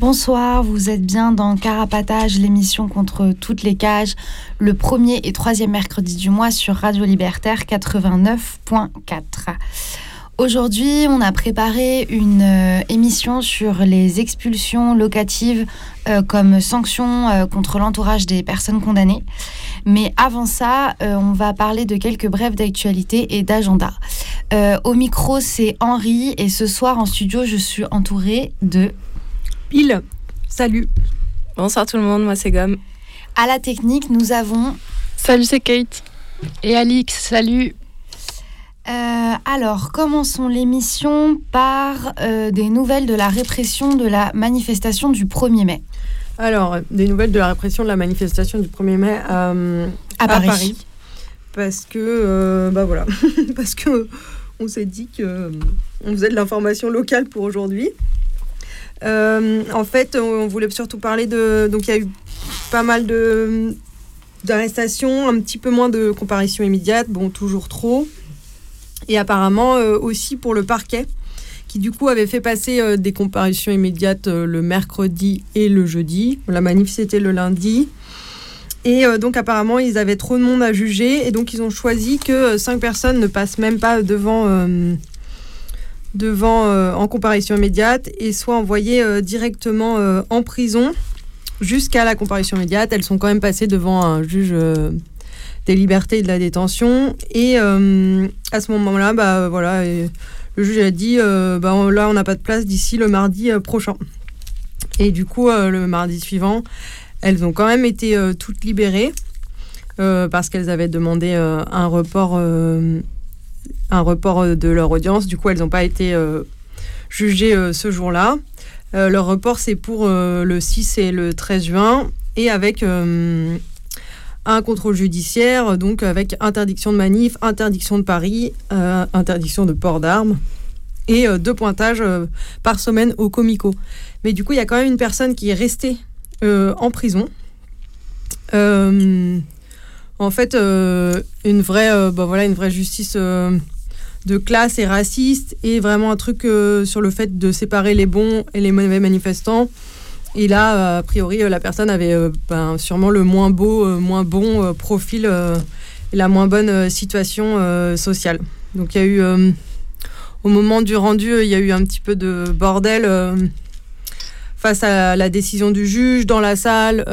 Bonsoir, vous êtes bien dans Carapatage, l'émission contre toutes les cages, le premier et troisième mercredi du mois sur Radio Libertaire 89.4. Aujourd'hui, on a préparé une euh, émission sur les expulsions locatives euh, comme sanction euh, contre l'entourage des personnes condamnées. Mais avant ça, on va parler de quelques brèves d'actualité et d'agenda. au micro, c'est Henri et ce soir en studio, je suis entourée de Pile. Salut. Bonsoir tout le monde, moi c'est Gomme. À la technique, nous avons. Salut, c'est Kate. Et Alix, salut. Euh, alors, commençons l'émission par euh, des nouvelles de la répression de la manifestation du 1er mai. Alors, des nouvelles de la répression de la manifestation du 1er mai euh, à, Paris. Parce que, bah voilà, parce que on s'est dit que on faisait de l'information locale pour aujourd'hui. Euh, en fait, on voulait surtout parler de. Donc, il y a eu pas mal d'arrestations, un petit peu moins de comparution immédiate, bon, toujours trop. Et apparemment euh, aussi pour le parquet, qui du coup avait fait passer euh, des comparutions immédiates le mercredi et le jeudi. La manif, c'était le lundi. Et donc apparemment, ils avaient trop de monde à juger, et donc ils ont choisi que cinq personnes ne passent même pas devant devant euh, en comparution immédiate et soit envoyées euh, directement euh, en prison jusqu'à la comparution immédiate. Elles sont quand même passées devant un juge des libertés et de la détention. Et à ce moment-là, bah, voilà, le juge a dit bah, là, on n'a pas de place d'ici le mardi prochain. Et du coup, le mardi suivant, elles ont quand même été toutes libérées parce qu'elles avaient demandé un report un report euh, de leur audience. Du coup, elles n'ont pas été euh, jugées euh, ce jour-là. leur report, c'est pour le 6 et le 13 juin, et avec un contrôle judiciaire, donc avec interdiction de manif, interdiction de Paris, interdiction de port d'armes et deux pointages par semaine au Comico. Mais du coup, il y a quand même une personne qui est restée en prison. en fait, une vraie, bah voilà, une vraie justice de classe et raciste et vraiment un truc euh, sur le fait de séparer les bons et les mauvais manifestants. Et là, euh, a priori, la personne avait euh, ben, sûrement le moins beau, moins bon profil et la moins bonne situation sociale. Donc il y a eu, au moment du rendu, il y a eu un petit peu de bordel face à la décision du juge, dans la salle,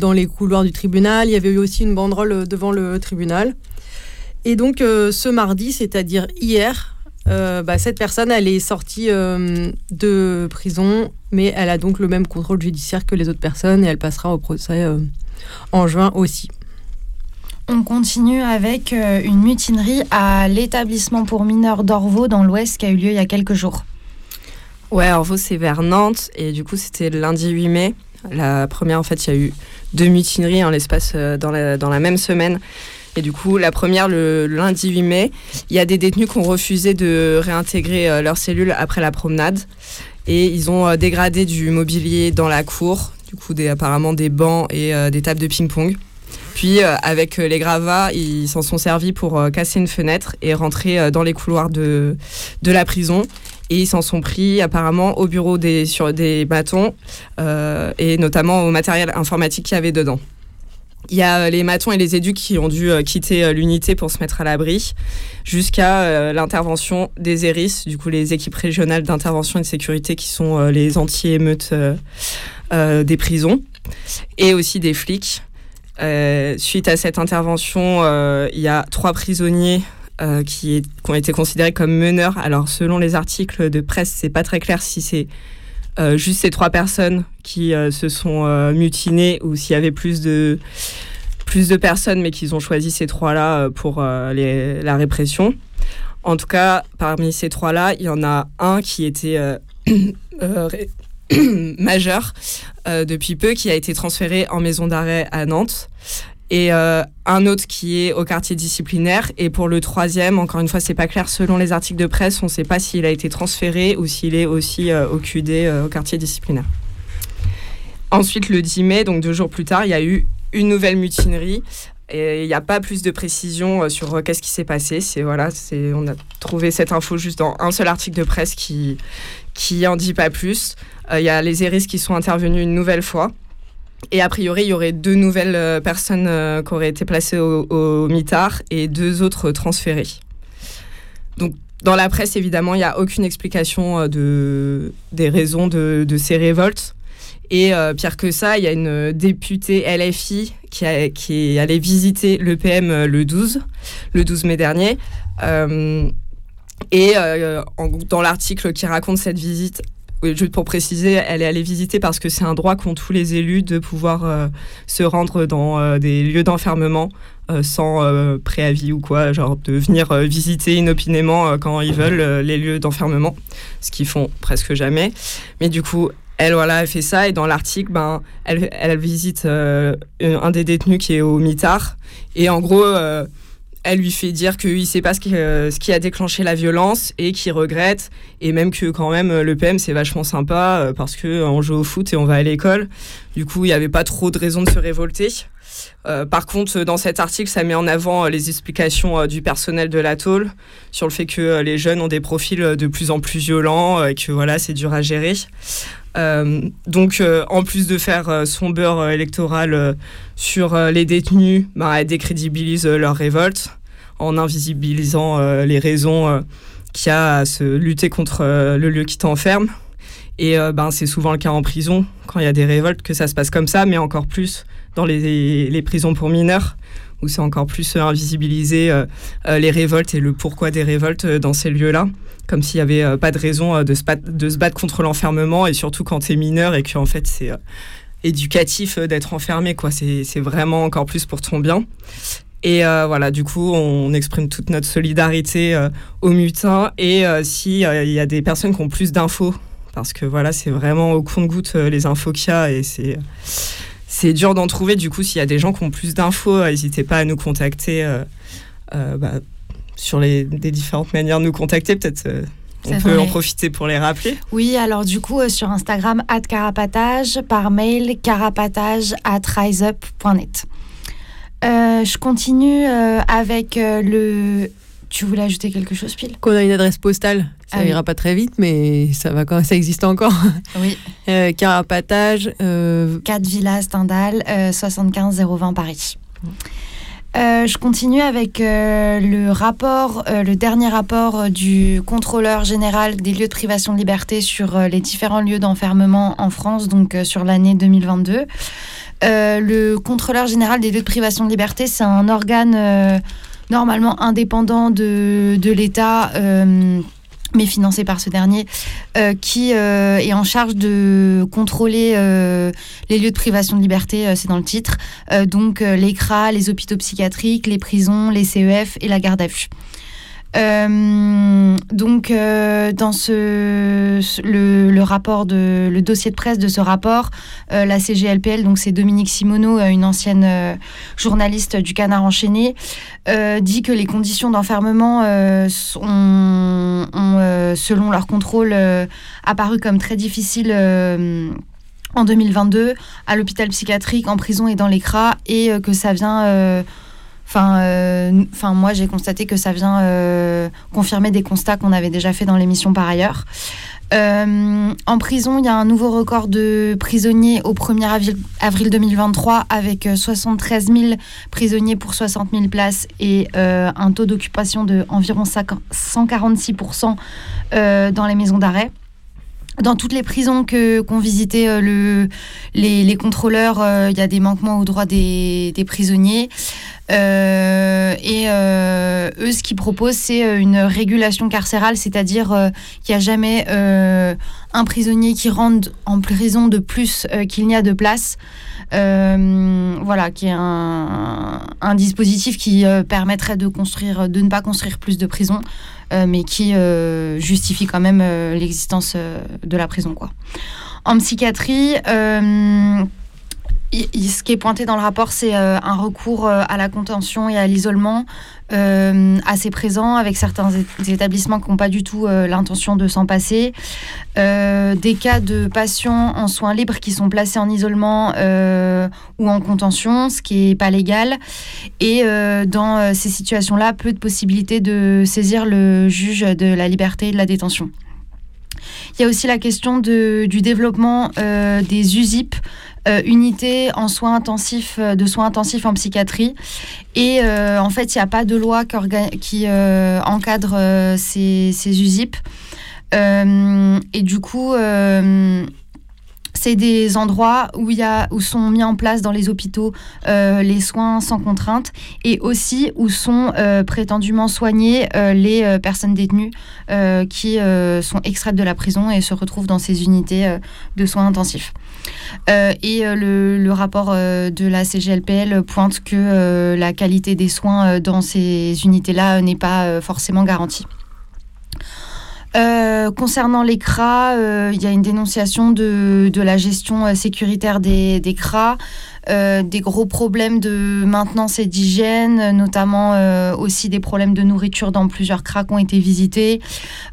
dans les couloirs du tribunal. Il y avait eu aussi une banderole devant le tribunal. Et donc euh, ce mardi, c'est-à-dire hier, euh, bah, cette personne, elle est sortie euh, de prison, mais elle a donc le même contrôle judiciaire que les autres personnes et elle passera au procès en juin aussi. On continue avec une mutinerie à l'établissement pour mineurs d'Orvaux dans l'Ouest qui a eu lieu il y a quelques jours. Ouais, Orvaux, c'est vers Nantes et du coup, c'était le lundi 8 mai. La première, en fait, il y a eu deux mutineries en l'espace dans la, dans la même semaine. Et du coup, la première, le, lundi 8 mai, il y a des détenus qui ont refusé de réintégrer euh, leur cellule après la promenade. Et ils ont euh, dégradé du mobilier dans la cour, du coup, des, apparemment des bancs et euh, des tables de ping-pong. Puis, avec les gravats, ils s'en sont servis pour casser une fenêtre et rentrer dans les couloirs de, de la prison. Et ils s'en sont pris apparemment au bureau des, sur des bâtons et notamment au matériel informatique qu'il y avait dedans. Il y a euh, les matons et les éducs qui ont dû euh, quitter euh, l'unité pour se mettre à l'abri, jusqu'à l'intervention des ERIS, du coup les équipes régionales d'intervention et de sécurité qui sont les anti-émeutes des prisons, et aussi des flics. suite à cette intervention, il y a trois prisonniers qui, qui, ont été considérés comme meneurs. Alors, selon les articles de presse, c'est pas très clair si c'est juste ces trois personnes qui se sont mutinées ou s'il y avait plus de plus de personnes, mais qu'ils ont choisi ces trois-là euh, pour euh, la répression. En tout cas, parmi ces trois-là, il y en a un qui était euh, majeur depuis peu, qui a été transféré en maison d'arrêt à Nantes. Et un autre qui est au quartier disciplinaire. Et pour le troisième, encore une fois, c'est pas clair selon les articles de presse, on ne sait pas s'il a été transféré ou s'il est aussi au QD, au quartier disciplinaire. Ensuite, le 10 mai, donc deux jours plus tard, il y a eu une nouvelle mutinerie. Et il n'y a pas plus de précision euh, sur euh, qu'est-ce qui s'est passé. C'est voilà, c'est on a trouvé cette info juste dans un seul article de presse qui qui en dit pas plus. Euh, il y a les ERIS qui sont intervenus une nouvelle fois. Et a priori, il y aurait deux nouvelles personnes qui auraient été placées au, au mitard et deux autres transférées. Donc, dans la presse, évidemment, il n'y a aucune explication de, des raisons de, ces révoltes. Et euh, pire que ça, il y a une députée LFI qui, est allée visiter l'EPM euh, le 12, le 12 mai dernier. Euh, et dans l'article qui raconte cette visite, juste pour préciser, elle est allée visiter parce que c'est un droit qu'ont tous les élus de pouvoir se rendre dans des lieux d'enfermement sans préavis ou quoi, genre de venir visiter inopinément quand ils veulent les lieux d'enfermement, ce qu'ils font presque jamais. Mais du coup, elle, voilà, elle fait ça et dans l'article, ben, elle, elle visite euh, un des détenus qui est au mitard et en gros, euh, elle lui fait dire qu'il ne sait pas ce qui, euh, ce qui, a déclenché la violence et qu'il regrette et même que quand même le PM c'est vachement sympa parce que on joue au foot et on va à l'école. Du coup, il n'y avait pas trop de raison de se révolter. par contre, dans cet article, ça met en avant les explications du personnel de la tôle sur le fait que les jeunes ont des profils de plus en plus violents et que voilà, c'est dur à gérer. Euh, donc, euh, en plus de faire euh, son beurre électoral sur les détenus, bah, elle décrédibilise leur révolte en invisibilisant les raisons qu'il y a à se lutter contre le lieu qui t'enferme. Et ben, c'est souvent le cas en prison, quand il y a des révoltes, que ça se passe comme ça, mais encore plus dans les, les prisons pour mineurs, où c'est encore plus invisibiliser les révoltes et le pourquoi des révoltes dans ces lieux-là comme s'il n'y avait euh, pas de raison euh, de se, battre, contre l'enfermement, et surtout quand tu es mineur et que en fait c'est euh, éducatif d'être enfermé, quoi. C'est vraiment encore plus pour ton bien. Et voilà, du coup, on exprime toute notre solidarité aux mutins. Et s'il y a des personnes qui ont plus d'infos, parce que voilà, c'est vraiment au compte-goutte les infos qu'il y a et c'est c'est dur d'en trouver. Du coup, s'il y a des gens qui ont plus d'infos, n'hésitez pas à nous contacter. Bah, sur les, différentes manières de nous contacter. Peut-être euh, on peut en profiter pour les rappeler. Oui, alors du coup, euh, sur Instagram, carapatage, par mail, carapatage at riseup.net. Euh, je continue avec le. Tu voulais ajouter quelque chose, Pile Qu'on a une adresse postale. Ça ah ira pas très vite, mais ça va quand ça existe encore. Oui. carapatage. 4 Villas Stendhal, 75 020 Paris. Euh, je continue avec euh, le rapport, euh, le dernier rapport du contrôleur général des lieux de privation de liberté sur les différents lieux d'enfermement en France, donc sur l'année 2022. le contrôleur général des lieux de privation de liberté, c'est un organe normalement indépendant de, de l'État mais financé par ce dernier, euh, qui euh, est en charge de contrôler euh, les lieux de privation de liberté, c'est dans le titre, donc les CRA, les hôpitaux psychiatriques, les prisons, les CEF et la garde à vue. Euh, donc, euh, dans ce, le, rapport de le dossier de presse de ce rapport, euh, la CGLPL, donc c'est Dominique Simoneau, une ancienne journaliste du Canard enchaîné, dit que les conditions d'enfermement ont, selon leur contrôle, apparu comme très difficiles en 2022 à l'hôpital psychiatrique, en prison et dans les CRA, et que ça vient Enfin, euh, enfin moi, j'ai constaté que ça vient euh, confirmer des constats qu'on avait déjà fait dans l'émission par ailleurs. Euh, en prison, il y a un nouveau record de prisonniers au 1er avril, 2023 avec 73 000 prisonniers pour 60 000 places et un taux d'occupation de environ 146% dans les maisons d'arrêt. dans toutes les prisons que qu'ont visité le, les, contrôleurs, il y a des manquements aux droits des prisonniers. Euh, et euh, eux, ce qu'ils proposent, c'est euh, une régulation carcérale, c'est-à-dire qu'il n'y a jamais un prisonnier qui rentre en prison de plus qu'il n'y a de place. Voilà, qui est un, dispositif qui permettrait de construire, de ne pas construire plus de prisons, mais qui justifie quand même l'existence de la prison. En psychiatrie, ce qui est pointé dans le rapport, c'est euh, un recours euh, à la contention et à l'isolement euh, assez présent avec certains établissements qui n'ont pas du tout l'intention de s'en passer. Des cas de patients en soins libres qui sont placés en isolement ou en contention, ce qui n'est pas légal. Et dans ces situations-là, peu de possibilités de saisir le juge de la liberté et de la détention. Il y a aussi la question du développement des USIP, euh, unités en soins intensifs, euh, de soins intensifs en psychiatrie. Et euh, en fait, il n'y a pas de loi qui, encadre ces, ces USIP. Et du coup, c'est des endroits où, y a, où sont mis en place dans les hôpitaux les soins sans contrainte et aussi où sont prétendument soignées les personnes détenues qui sont extraites de la prison et se retrouvent dans ces unités de soins intensifs. Euh, et euh, le, rapport euh, de la CGLPL pointe que la qualité des soins dans ces unités-là n'est pas forcément garantie. Euh, concernant les CRA, euh, il y a une dénonciation de, la gestion euh, sécuritaire des, des des gros problèmes de maintenance et d'hygiène, notamment aussi des problèmes de nourriture dans plusieurs CRA qui ont été visités.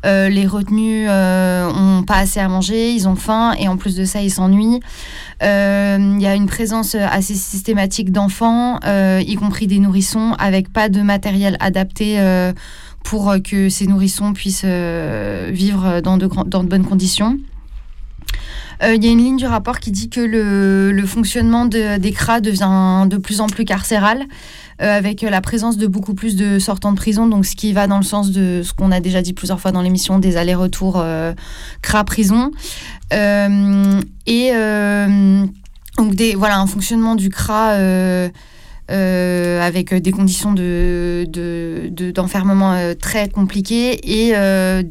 Les retenus euh, ont pas assez à manger, ils ont faim et en plus de ça, ils s'ennuient. Il y a une présence assez systématique d'enfants, y compris des nourrissons, avec pas de matériel adapté. Pour euh, que ces nourrissons puissent euh, vivre dans de, bonnes conditions. Euh, Il y a une ligne du rapport qui dit que le, fonctionnement de- des CRA devient de plus en plus carcéral, avec la présence de beaucoup plus de sortants de prison, donc ce qui va dans le sens de ce qu'on a déjà dit plusieurs fois dans l'émission, des allers-retours euh, CRA-prison. Et donc des, voilà, un fonctionnement du CRA euh, avec des conditions de, de- de- d'enfermement euh, très compliquées et euh,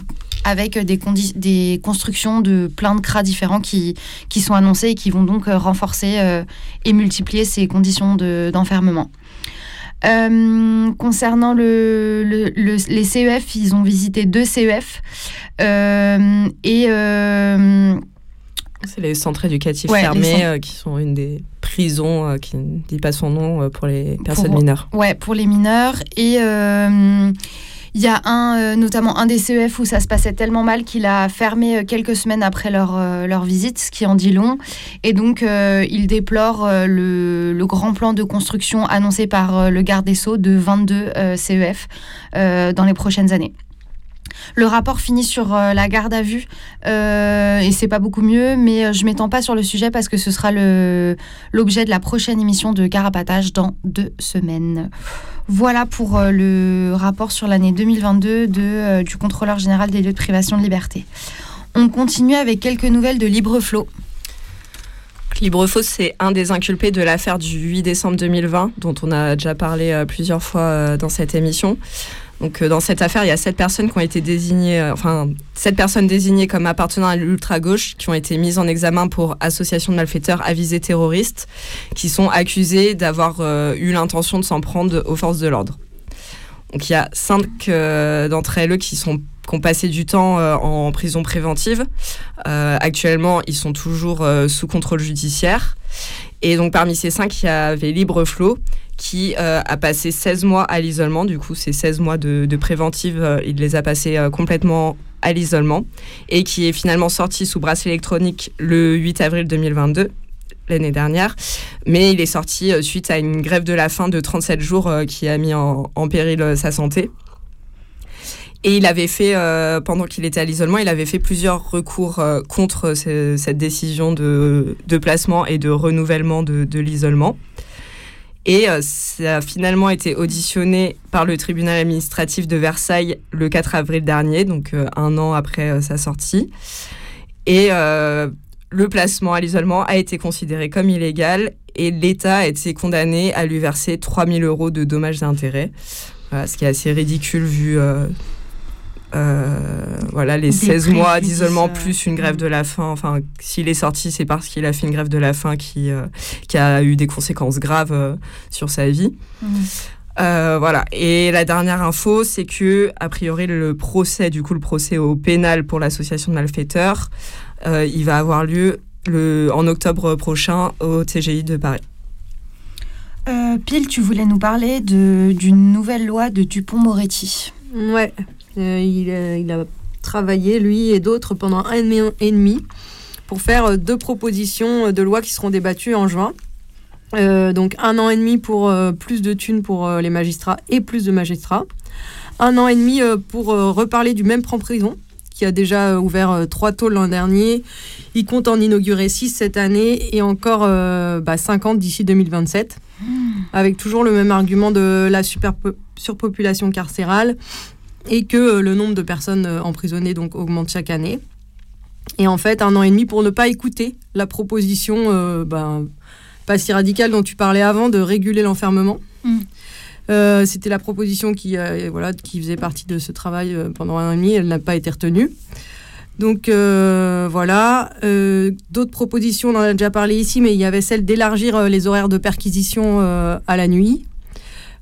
avec des, des constructions de plein de CRA différents qui, qui sont annoncés et qui vont donc renforcer et multiplier ces conditions de, d'enfermement. Concernant le, le- le- les CEF, ils ont visité deux CEF et C'est les centres éducatifs Ouais, fermés euh, qui sont une des prisons euh, qui ne dit pas son nom euh, pour les personnes Pour- mineures. Ouais, pour les mineurs. Et il y a un, notamment un des CEF où ça se passait tellement mal qu'il a fermé quelques semaines après leur, leur visite, ce qui en dit long. Et donc, il déplore le, le grand plan de construction annoncé par le garde des Sceaux de 22 euh, CEF dans les prochaines années. Le rapport finit sur euh, la garde à vue euh, et c'est pas beaucoup mieux, mais euh, je m'étends pas sur le sujet parce que ce sera l'objet de la prochaine émission de Carapatage dans deux semaines. Voilà pour le rapport sur l'année 2022 de, euh, du contrôleur général des lieux de privation de liberté. On continue avec quelques nouvelles de Libreflot. Librefaux, c'est un des inculpés de l'affaire du 8 décembre 2020, dont on a déjà parlé plusieurs fois dans cette émission. Donc, euh, dans cette affaire, il y a sept personnes qui ont été désignées, euh, enfin, sept personnes désignées comme appartenant à l'ultra-gauche qui ont été mises en examen pour association de malfaiteurs à visée terroriste, qui sont accusées d'avoir euh, eu l'intention de s'en prendre aux forces de l'ordre. Donc, il y a cinq d'entre elles qui sont qui ont passé du temps en prison préventive. Actuellement, ils sont toujours sous contrôle judiciaire. Et donc, parmi ces cinq, il y avait Libreflot, qui euh, a passé 16 mois à l'isolement. Du coup, ces 16 mois de, préventive, euh, il les a passés euh, complètement à l'isolement. Et qui est finalement sorti sous bracelet électronique le 8 avril 2022 l'année dernière, mais il est sorti suite à une grève de la faim de 37 jours qui a mis en, péril sa santé. Et il avait fait, pendant qu'il était à l'isolement, il avait fait plusieurs recours contre ce- cette décision de, placement et de renouvellement de l'isolement. Et euh, ça a finalement été auditionné par le tribunal administratif de Versailles le 4 avril dernier, donc euh, un an après euh, sa sortie. Et le placement à l'isolement a été considéré comme illégal et l'État a été condamné à lui verser 3000 euros de dommages et intérêts. ce qui est assez ridicule vu voilà, les 16 mois d'isolement plus une grève de la faim. Enfin, s'il est sorti, c'est parce qu'il a fait une grève de la faim qui, euh, qui a eu des conséquences graves euh, sur sa vie. Mmh. voilà. Et la dernière info, c'est que, a priori, le procès, du coup, le procès au pénal pour l'association de malfaiteurs, il va avoir lieu le, en octobre prochain au TGI de Paris. Pile, tu voulais nous parler d'une nouvelle loi de Dupont-Moretti. Ouais, euh, il, a travaillé, lui et d'autres, pendant un an et demi pour faire euh, deux propositions de loi qui seront débattues en juin. Euh, donc un an et demi pour plus de thunes pour les magistrats et plus de magistrats. Un an et demi pour reparler du même prend prison qui a déjà ouvert trois tôles l'an dernier. Il compte en inaugurer six cette année et encore bah, 50 d'ici 2027. Mmh. Avec toujours le même argument de la surpopulation carcérale et que euh, le nombre de personnes euh, emprisonnées donc augmente chaque année. Et en fait, un an et demi pour ne pas écouter la proposition euh, ben, pas si radicale dont tu parlais avant de réguler l'enfermement. Mm. C'était la proposition qui, voilà, qui faisait partie de ce travail pendant un an et demi. Elle n'a pas été retenue. Donc voilà. D'autres propositions, on en a déjà parlé ici, mais il y avait celle d'élargir les horaires de perquisition à la nuit,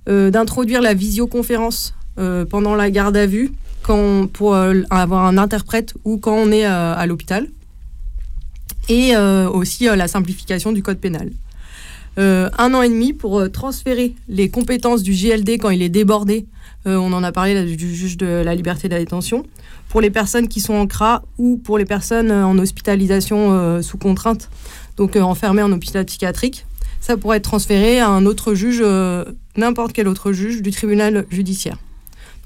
d'introduire la visioconférence pendant la garde à vue pour euh, avoir un interprète ou quand on est euh, à l'hôpital. Et aussi la simplification du code pénal. un an et demi pour transférer les compétences du GLD quand il est débordé. on en a parlé du juge de la liberté de la détention. Pour les personnes qui sont en CRA ou pour les personnes en hospitalisation sous contrainte, donc enfermées en hôpital psychiatrique, ça pourrait être transféré à un autre juge, n'importe quel autre juge du tribunal judiciaire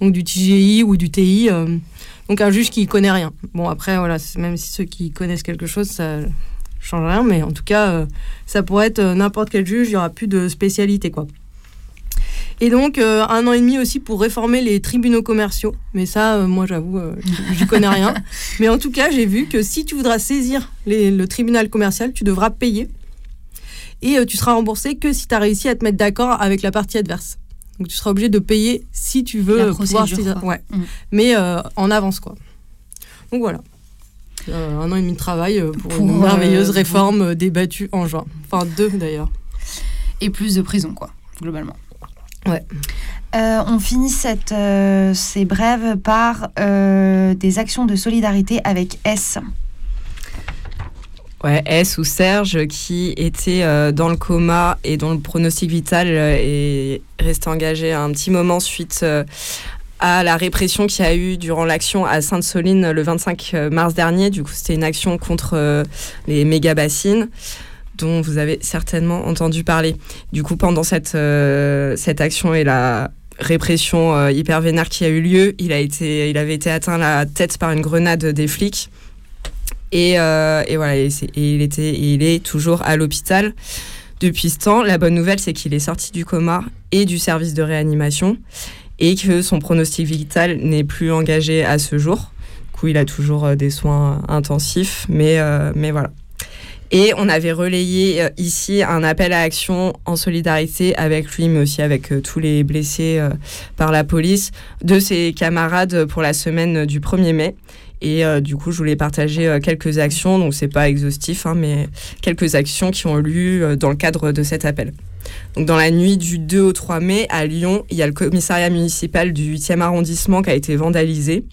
donc du TGI ou du TI. Euh, donc un juge qui connaît rien. Bon après voilà, même si ceux qui connaissent quelque chose, ça change rien, mais en tout cas, euh, ça pourrait être euh, n'importe quel juge, il n'y aura plus de spécialité quoi. Et donc un an et demi aussi pour réformer les tribunaux commerciaux. Mais ça, moi j'avoue, je connais rien. Mais en tout cas, j'ai vu que si tu voudras saisir le tribunal commercial, tu devras payer. Et tu seras remboursé que si tu as réussi à te mettre d'accord avec la partie adverse. Donc tu seras obligé de payer si tu veux pouvoir. Ouais. Mm. Mais euh, en avance quoi. Donc voilà. Euh, un an et demi de travail euh, pour, une merveilleuse réforme débattue en juin. Enfin deux d'ailleurs. Et plus de prison quoi, globalement. Ouais. on finit cette, ces brèves par des actions de solidarité avec S. Ouais, S ou Serge qui était euh, dans le coma et dont le pronostic vital euh, est resté engagé un petit moment suite euh, à la répression qu'il y a eu durant l'action à Sainte-Soline le 25 mars dernier. Du coup, c'était une action contre les méga bassines dont vous avez certainement entendu parler. Du coup, pendant cette, cette action et la répression hyper vénère qui a eu lieu, il, a été, il avait été atteint la tête par une grenade des flics. Et, euh, et voilà, et, il, était, il est toujours à l'hôpital depuis ce temps. La bonne nouvelle, c'est qu'il est sorti du coma et du service de réanimation et que son pronostic vital n'est plus engagé à ce jour. Du coup, il a toujours euh, des soins intensifs, mais, euh, mais voilà. Et on avait relayé ici un appel à action en solidarité avec lui, mais aussi avec tous les blessés par la police, de ses camarades pour la semaine du 1er mai. Et euh, du coup, je voulais partager euh, quelques actions, donc c'est pas exhaustif, hein, mais quelques actions qui ont eu lieu euh, dans le cadre de cet appel. Donc, dans la nuit du 2 au 3 mai, à Lyon, il y a le commissariat municipal du 8e arrondissement qui a été vandalisé.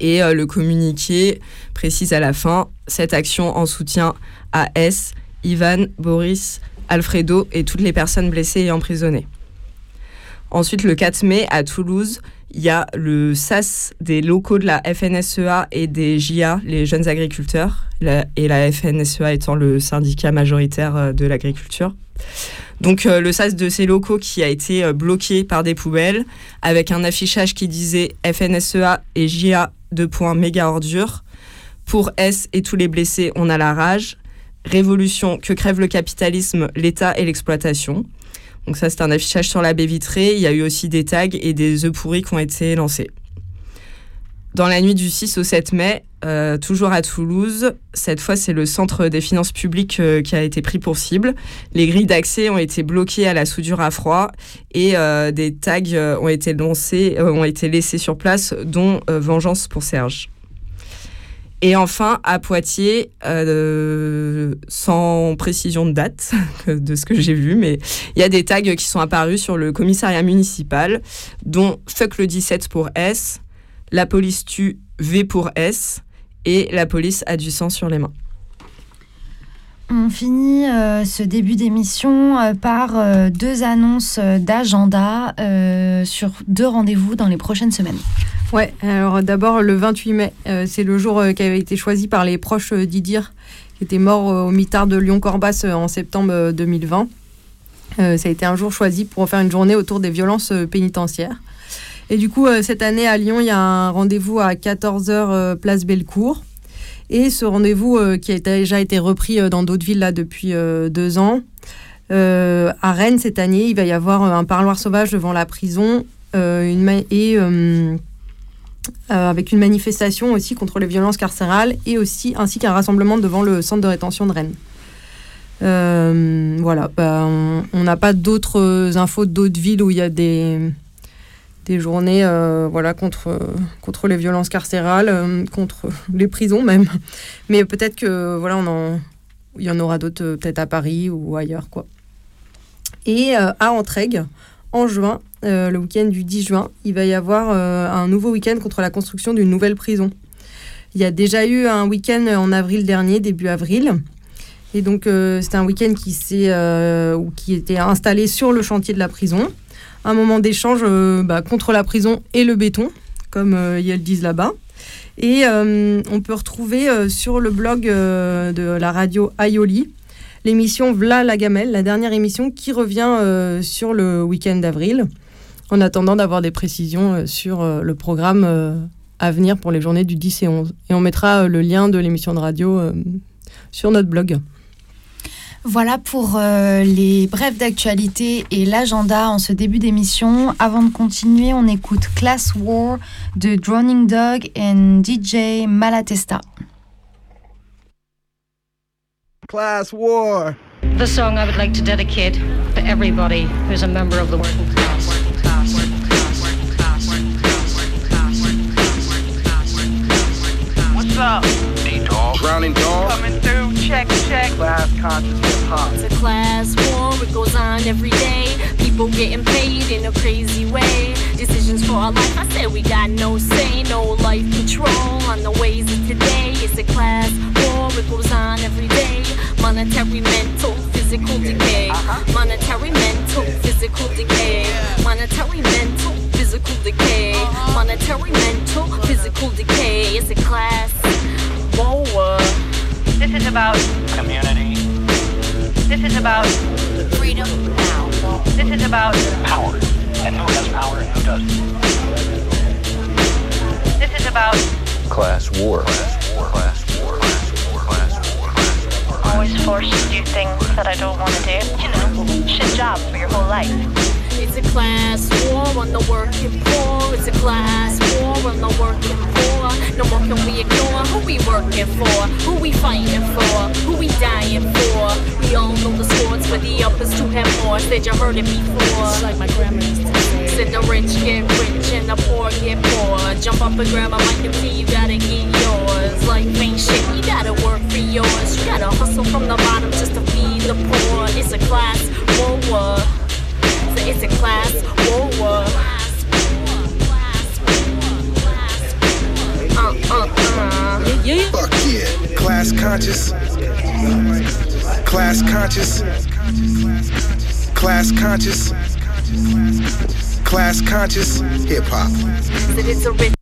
Et le communiqué précise à la fin cette action en soutien à S, Ivan, Boris, Alfredo et toutes les personnes blessées et emprisonnées. Ensuite, le 4 mai, à Toulouse, il y a le SAS des locaux de la FNSEA et des JA, les jeunes agriculteurs, et la FNSEA étant le syndicat majoritaire euh, de l'agriculture. Donc euh, le SAS de ces locaux qui a été euh, bloqué par des poubelles, avec un affichage qui disait FNSEA et JA de points méga ordures. Pour S et tous les blessés, on a la rage. Révolution, que crève le capitalisme, l'État et l'exploitation. Donc ça, c'est un affichage sur la baie vitrée. Il y a eu aussi des tags et des œufs pourris qui ont été lancés. Dans la nuit du 6 au 7 mai, euh, toujours à Toulouse. Cette fois, c'est le Centre des finances publiques euh, qui a été pris pour cible. Les grilles d'accès ont été bloquées à la soudure à froid et euh, des tags ont été lancés, ont été laissés sur place, dont Vengeance pour Serge. Et enfin, à Poitiers, sans précision de date de ce que j'ai vu, mais il y a des tags qui sont apparus sur le commissariat municipal, dont Fuck le 17 pour S, La police tue V pour S, et la police a du sang sur les mains. On finit euh, ce début d'émission euh, par euh, deux annonces d'agenda sur deux rendez-vous dans les prochaines semaines. Ouais, alors d'abord le 28 mai, c'est le jour qui avait été choisi par les proches d'Idir, qui était mort au mitard de Lyon-Corbas en septembre 2020. ça a été un jour choisi pour faire une journée autour des violences pénitentiaires. Et du coup, cette année à Lyon, il y a un rendez-vous à 14h euh, place Bellecour. Et ce rendez-vous euh, qui a déjà été repris dans d'autres villes là depuis deux ans. à Rennes cette année, il va y avoir un parloir sauvage devant la prison et avec une manifestation aussi contre les violences carcérales et aussi ainsi qu'un rassemblement devant le centre de rétention de Rennes. voilà, bah, on n'a pas d'autres infos d'autres villes où il y a des des journées euh, voilà, contre, contre les violences carcérales, euh, contre les prisons même. Mais peut-être que voilà, il y en aura d'autres euh, peut-être à Paris ou ailleurs. Quoi. Et à Entraigues, en juin, le week-end du 10 juin, il va y avoir un nouveau week-end contre la construction d'une nouvelle prison. Il y a déjà eu un week-end en avril dernier, début avril. Et donc, c'était un week-end qui, s'est, qui était installé sur le chantier de la prison un moment d'échange euh, bah, contre la prison et le béton, comme euh, ils le disent là-bas. Et euh, on peut retrouver sur le blog de la radio Aioli l'émission Vla la gamelle, la dernière émission qui revient sur le week-end d'avril, en attendant d'avoir des précisions sur le programme à venir pour les journées du 10 et 11. Et on mettra le lien de l'émission de radio sur notre blog. Voilà pour euh, les brèves d'actualité et l'agenda en ce début d'émission. Avant de continuer, on écoute Class War de Drowning Dog et DJ Malatesta. Class War. The song I would like to dedicate to everybody who's a member of the working class. What's up? Drowning dog. Coming through, check, check. Class conscious hip hop. It's a class war, it goes on every day. People getting paid in a crazy way. Decisions for our life, I said we got no say, no life control on the ways of today. It's a class war, it goes on every day. Monetary, mental, physical decay. Uh-huh. Monetary, mental, physical decay. Monetary, mental, physical decay. Monetary, mental, physical decay. It's a class war. This is about community. This is about freedom now. This is about power. And who has power and who doesn't. This is about class war. Class war. Class war. Class war. Class war. Class war. Always forced to do things that I don't want to do. You know, shit job for your whole life. It's a class war on the working poor. It's a class war on the working poor. No more can we ignore who we working for, who we fighting for, who we dying for. We all know the sports for the uppers to have more. Said you heard it before. It's like my grandma used to say. Said the rich get rich and the poor get poor. Jump up and grab a mic and see you gotta get yours. Life ain't shit, you gotta work for yours. You gotta hustle from the bottom just to feed the poor. It's a class conscious. Class conscious. Class conscious. Class conscious. Hip hop.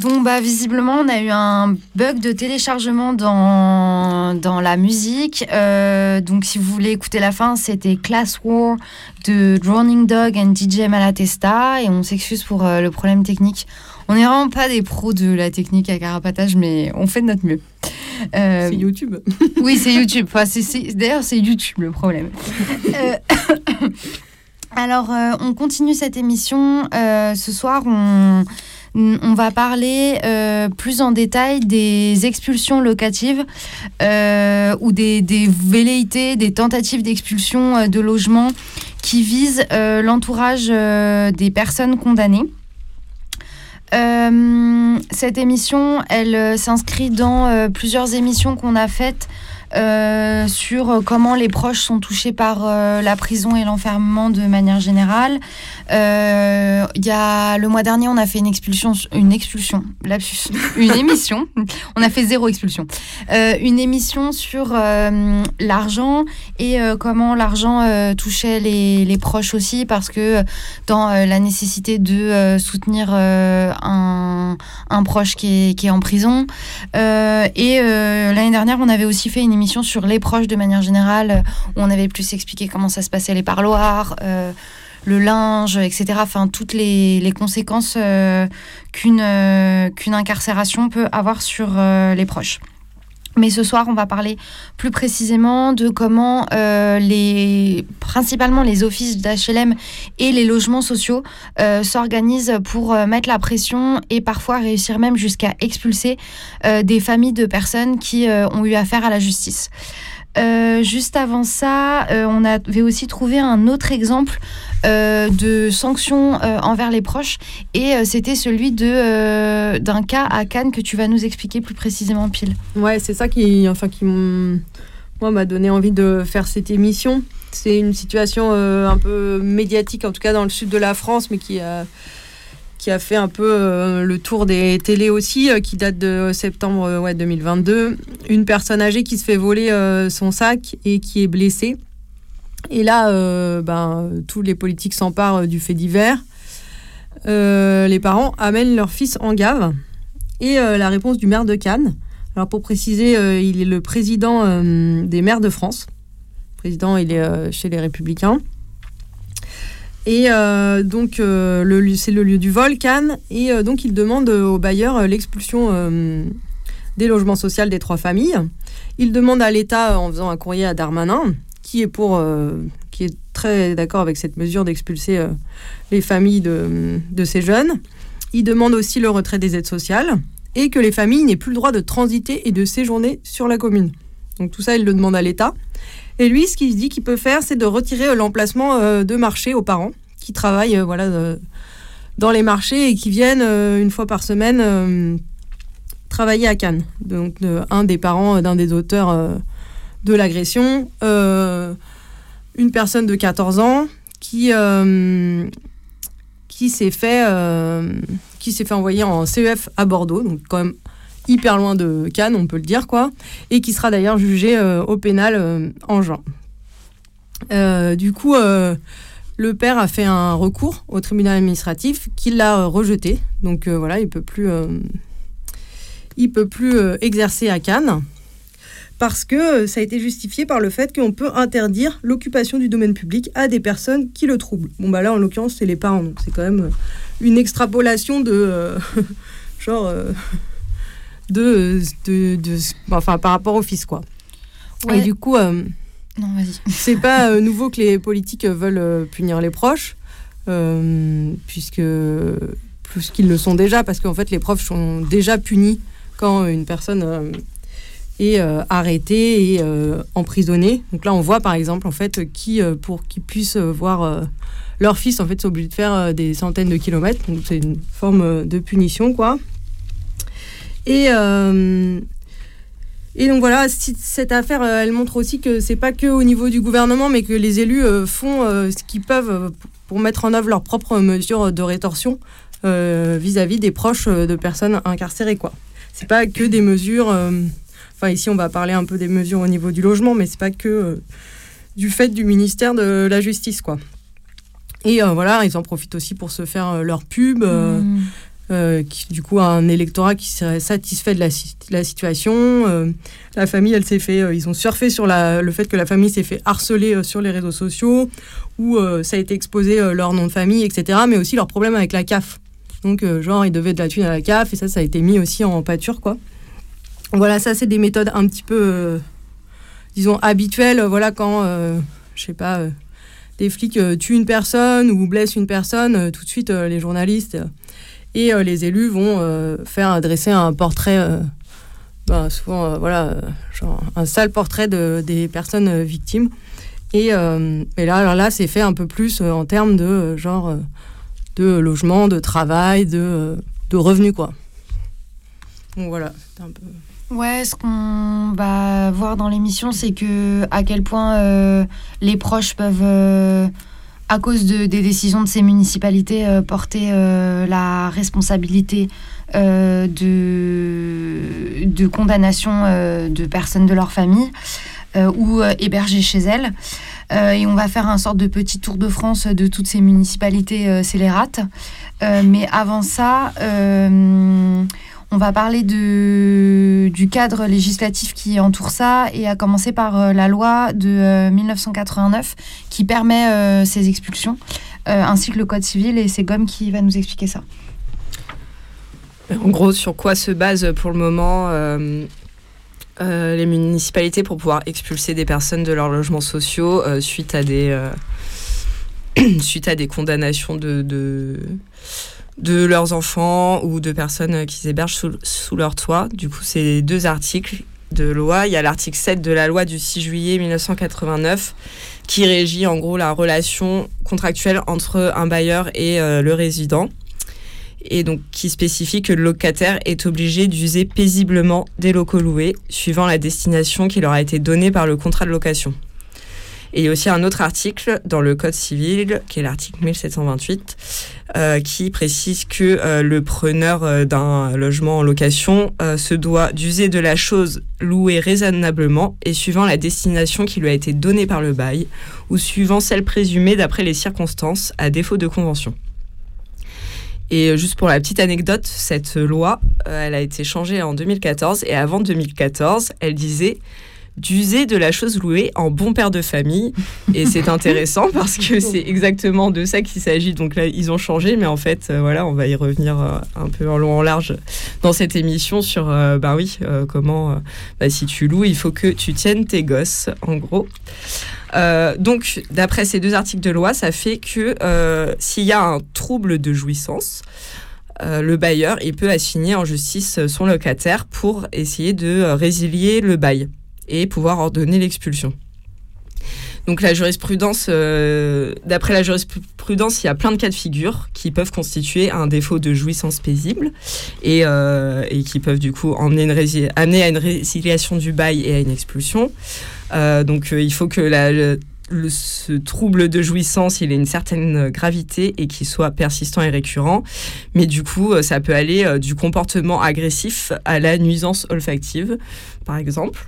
Bon, bah, visiblement, on a eu un bug de téléchargement dans, dans la musique. Euh, donc, si vous voulez écouter la fin, c'était Class War de Drowning Dog and DJ Malatesta. Et on s'excuse pour euh, le problème technique. On n'est vraiment pas des pros de la technique à carapatage, mais on fait de notre mieux. Euh, C'est YouTube. oui, c'est YouTube. Enfin, D'ailleurs, c'est YouTube le problème. Alors, on continue cette émission. Ce soir, on, on va parler euh, plus en détail des expulsions locatives euh, ou des, des velléités, des tentatives d'expulsion euh, de logements qui visent l'entourage des personnes condamnées. Cette émission, elle s'inscrit dans plusieurs émissions qu'on a faites euh, sur comment les proches sont touchés par euh, la prison et l'enfermement de manière générale. Euh, y a le mois dernier, on a fait une expulsion, une expulsion, lapsus, une émission. On a fait zéro expulsion. Euh, une émission sur l'argent et comment l'argent touchait les, les proches aussi, parce que dans la nécessité de soutenir un, un proche qui est, qui est en prison. Et l'année dernière, on avait aussi fait une émission sur les proches de manière générale, où on avait plus expliqué comment ça se passait les parloirs. euh, le linge, etc. Enfin, toutes les, les conséquences euh, qu'une euh, qu'une incarcération peut avoir sur les proches. Mais ce soir, on va parler plus précisément de comment euh, les, principalement les offices d'HLM et les logements sociaux euh, s'organisent pour euh, mettre la pression et parfois réussir même jusqu'à expulser des familles de personnes qui ont eu affaire à la justice. Euh, juste avant ça, euh, on avait aussi trouvé un autre exemple euh, de sanctions envers les proches et c'était celui d'un cas à Cannes que tu vas nous expliquer plus précisément pile. Ouais, c'est ça qui, enfin, qui moi, m'a donné envie de faire cette émission. C'est une situation un peu médiatique, en tout cas dans le sud de la France, mais qui a, qui a fait un peu euh, le tour des télés aussi, euh, qui date de septembre euh, ouais, 2022. Une personne âgée qui se fait voler son sac et qui est blessée. Et là, ben, tous les politiques s'emparent du fait divers. Les parents amènent leur fils en gave. Et la réponse du maire de Cannes. Alors pour préciser, il est le président des maires de France. Président, il est chez les Républicains. Et euh, donc, euh, c'est le lieu du vol, Cannes. Et euh, donc, il demande euh, au bailleur euh, l'expulsion des logements sociaux des trois familles. Il demande à l'État, en faisant un courrier à Darmanin, qui est, pour, qui est très d'accord avec cette mesure d'expulser les familles de, de ces jeunes. Il demande aussi le retrait des aides sociales et que les familles n'aient plus le droit de transiter et de séjourner sur la commune. Donc tout ça, il le demande à l'État. Et lui, ce qu'il dit qu'il peut faire, c'est de retirer euh, l'emplacement euh, de marché aux parents qui travaillent euh, voilà, dans les marchés et qui viennent une fois par semaine travailler à Cannes. Donc un des parents d'un des auteurs de l'agression, une personne de 14 ans qui, qui s'est fait, qui s'est fait envoyer en CEF à Bordeaux, donc quand même hyper loin de Cannes, on peut le dire, quoi, et qui sera d'ailleurs jugé euh, au pénal euh, en juin. Euh, du coup, le père a fait un recours au tribunal administratif qui l'a rejeté. Donc voilà, il peut plus, peut plus exercer à Cannes parce que ça a été justifié par le fait qu'on peut interdire l'occupation du domaine public à des personnes qui le troublent. Bon bah là, en l'occurrence, c'est les parents, c'est quand même une extrapolation de genre de, de, de- enfin par rapport au fils quoi. Ouais. Et du coup. euh, c'est pas euh, nouveau que les politiques euh, veulent euh, punir les proches, euh, puisque plus qu'ils le sont déjà, parce qu'en fait les proches sont déjà punis quand une personne euh, est arrêtée et emprisonnée. Donc là on voit par exemple en fait qui pour qu'ils puissent voir leur fils en fait sont obligés de faire des centaines de kilomètres. Donc c'est une forme de punition quoi. Et euh, et donc voilà, cette affaire, euh, elle montre aussi que c'est pas que au niveau du gouvernement, mais que les élus euh, font ce qu'ils peuvent pour mettre en œuvre leurs propres mesures de rétorsion vis-à-vis des proches de personnes incarcérées. quoi. C'est pas que des mesures. Enfin, ici, on va parler un peu des mesures au niveau du logement, mais c'est pas que du fait du ministère de la Justice, quoi. Et voilà, ils en profitent aussi pour se faire leur pub. Mmh. Euh, qui, du coup, a un électorat qui serait satisfait de la, si- la situation. Euh, la famille, elle s'est fait, euh, ils ont surfé sur le fait que la famille s'est fait harceler sur les réseaux sociaux, où ça a été exposé leur nom de famille, etc., mais aussi leur problème avec la CAF. Donc, genre, ils devaient de la thune à la CAF, et ça, ça a été mis aussi en pâture, quoi. Voilà, ça, c'est des méthodes un petit peu, disons, habituelles. Voilà, quand, je sais pas, des flics tuent une personne ou blessent une personne, tout de suite, les journalistes et euh, les élus vont euh, faire dresser un portrait, euh, ben, souvent, voilà, genre un sale portrait de, des personnes victimes. Et, euh, là, là, c'est fait un peu plus en termes de genre de logement, de travail, de, de revenus, quoi. Donc voilà. Ouais, ce qu'on va voir dans l'émission, c'est que à quel point les proches peuvent, à cause de, des décisions de ces municipalités, euh, porter euh, la responsabilité euh, de, de condamnation de personnes de leur famille ou hébergées chez elles. Et on va faire un sorte de petit tour de France de toutes ces municipalités scélérates. Mais avant ça, on va parler du cadre législatif qui entoure ça et à commencer par euh, la loi de euh, 1989 qui permet euh, ces expulsions, euh, ainsi que le Code civil. Et c'est Gomme qui va nous expliquer ça. En gros, sur quoi se base pour le moment euh, euh, les municipalités pour pouvoir expulser des personnes de leurs logements sociaux euh, suite à des euh, suite à des condamnations de de leurs enfants ou de personnes qu'ils hébergent sous, sous leur toit. Du coup, c'est deux articles de loi. Il y a l'article 7 de la loi du 6 juillet 1989 qui régit en gros la relation contractuelle entre un bailleur et euh, le résident et donc qui spécifie que le locataire est obligé d'user paisiblement des locaux loués suivant la destination qui leur a été donnée par le contrat de location. Et il y a aussi un autre article dans le Code civil, qui est l'article 1728, euh, qui précise que euh, le preneur euh, d'un logement en location se doit d'user de la chose louée raisonnablement et suivant la destination qui lui a été donnée par le bail, ou suivant celle présumée d'après les circonstances, à défaut de convention. Et juste pour la petite anecdote, cette loi, elle a été changée en 2014 et avant 2014, elle disait d'user de la chose louée en bon père de famille. Et c'est intéressant parce que c'est exactement de ça qu'il s'agit. Donc là, ils ont changé, mais en fait, euh, voilà, on va y revenir euh, un peu en long en large dans cette émission sur, euh, bah oui, euh, comment, bah, si tu loues, il faut que tu tiennes tes gosses, en gros. Donc, d'après ces deux articles de loi, ça fait que s'il y a un trouble de jouissance, euh, le bailleur il peut assigner en justice son locataire pour essayer de résilier le bail et pouvoir ordonner l'expulsion. Donc la jurisprudence, euh, d'après la jurisprudence, il y a plein de cas de figure qui peuvent constituer un défaut de jouissance paisible et, euh, qui peuvent du coup amener à une résiliation du bail et à une expulsion. Euh, donc il faut que ce trouble de jouissance il ait une certaine gravité et qu'il soit persistant et récurrent. Mais du coup, ça peut aller du comportement agressif à la nuisance olfactive, par exemple.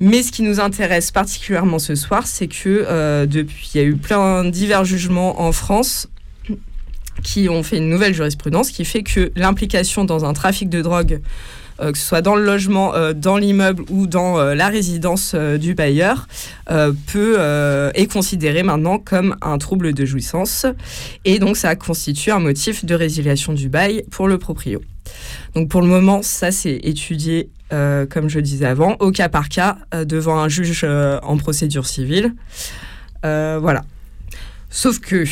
Mais ce qui nous intéresse particulièrement ce soir, c'est que euh, depuis, il y a eu plein divers jugements en France qui ont fait une nouvelle jurisprudence qui fait que l'implication dans un trafic de drogue, euh, que ce soit dans le logement, euh, dans l'immeuble ou dans la résidence du bailleur, peut est considérée maintenant comme un trouble de jouissance et donc ça constitue un motif de résiliation du bail pour le proprio. Donc pour le moment, ça c'est étudié, euh, comme je disais avant, au cas par cas, euh, devant un juge euh, en procédure civile. Voilà. Sauf que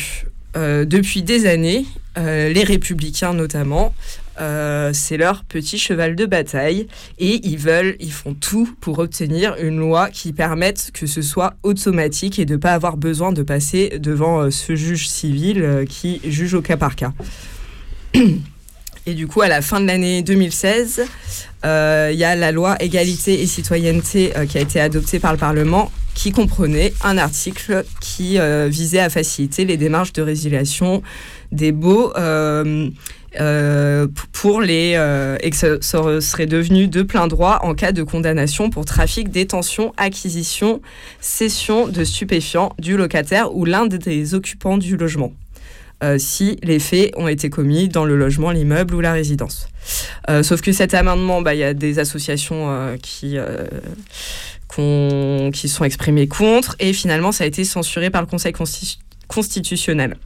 depuis des années, les républicains notamment, c'est leur petit cheval de bataille et ils veulent, ils font tout pour obtenir une loi qui permette que ce soit automatique et de ne pas avoir besoin de passer devant ce juge civil qui juge au cas par cas. Et du coup, à la fin de l'année 2016, euh, il y a la loi égalité et citoyenneté euh, qui a été adoptée par le Parlement, qui comprenait un article qui euh, visait à faciliter les démarches de résiliation des baux pour les et que ce serait devenu de plein droit en cas de condamnation pour trafic, détention, acquisition, cession de stupéfiants du locataire ou l'un des occupants du logement euh, si les faits ont été commis dans le logement, l'immeuble ou la résidence. Euh, sauf que cet amendement, bah, il y a des associations euh, qui, euh, qui sont exprimées contre et finalement ça a été censuré par le Conseil consti- constitutionnel.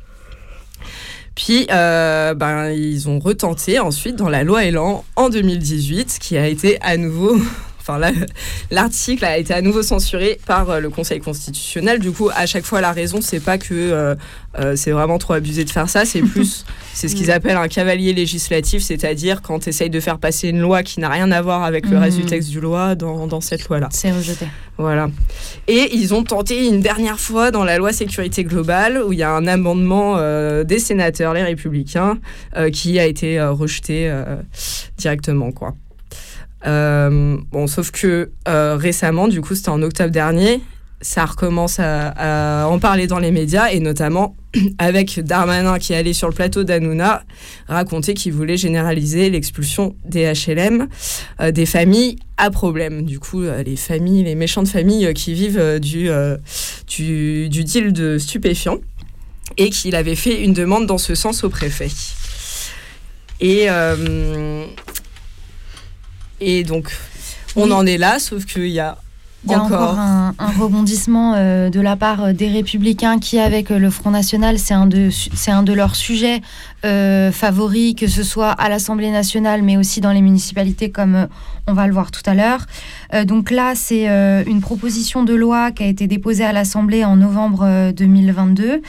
Puis, ben, ils ont retenté ensuite dans la loi Elan en 2018, qui a été à nouveau enfin là, l'article a été à nouveau censuré par euh, le Conseil constitutionnel. Du coup, à chaque fois, la raison, c'est pas que euh, euh, c'est vraiment trop abusé de faire ça, c'est plus, c'est ce qu'ils appellent un cavalier législatif, c'est-à-dire quand tu essayes de faire passer une loi qui n'a rien à voir avec le reste du Mhm. texte du loi dans, dans cette loi-là. C'est rejeté. Voilà. Et ils ont tenté une dernière fois dans la loi sécurité globale, où il y a un amendement euh, des sénateurs, les républicains, qui a été rejeté directement, quoi. Euh, bon, sauf que euh, récemment, du coup, c'était en octobre dernier, ça recommence à, en parler dans les médias, et notamment avec Darmanin qui est allé sur le plateau d'Anouna raconter qu'il voulait généraliser l'expulsion des HLM, euh, des familles à problème. Du coup, les familles, les méchantes familles euh, qui vivent du, du, du deal de stupéfiants, et qu'il avait fait une demande dans ce sens au préfet. Et, et donc, on en est là, sauf qu'il y a Il y a encore, encore un, un rebondissement euh, de la part euh, des Républicains qui, avec euh, le Front National, c'est un de, su- c'est un de leurs sujets euh, favoris, que ce soit à l'Assemblée nationale, mais aussi dans les municipalités, comme euh, on va le voir tout à l'heure. Donc là, c'est une proposition de loi qui a été déposée à l'Assemblée en novembre euh, 2022,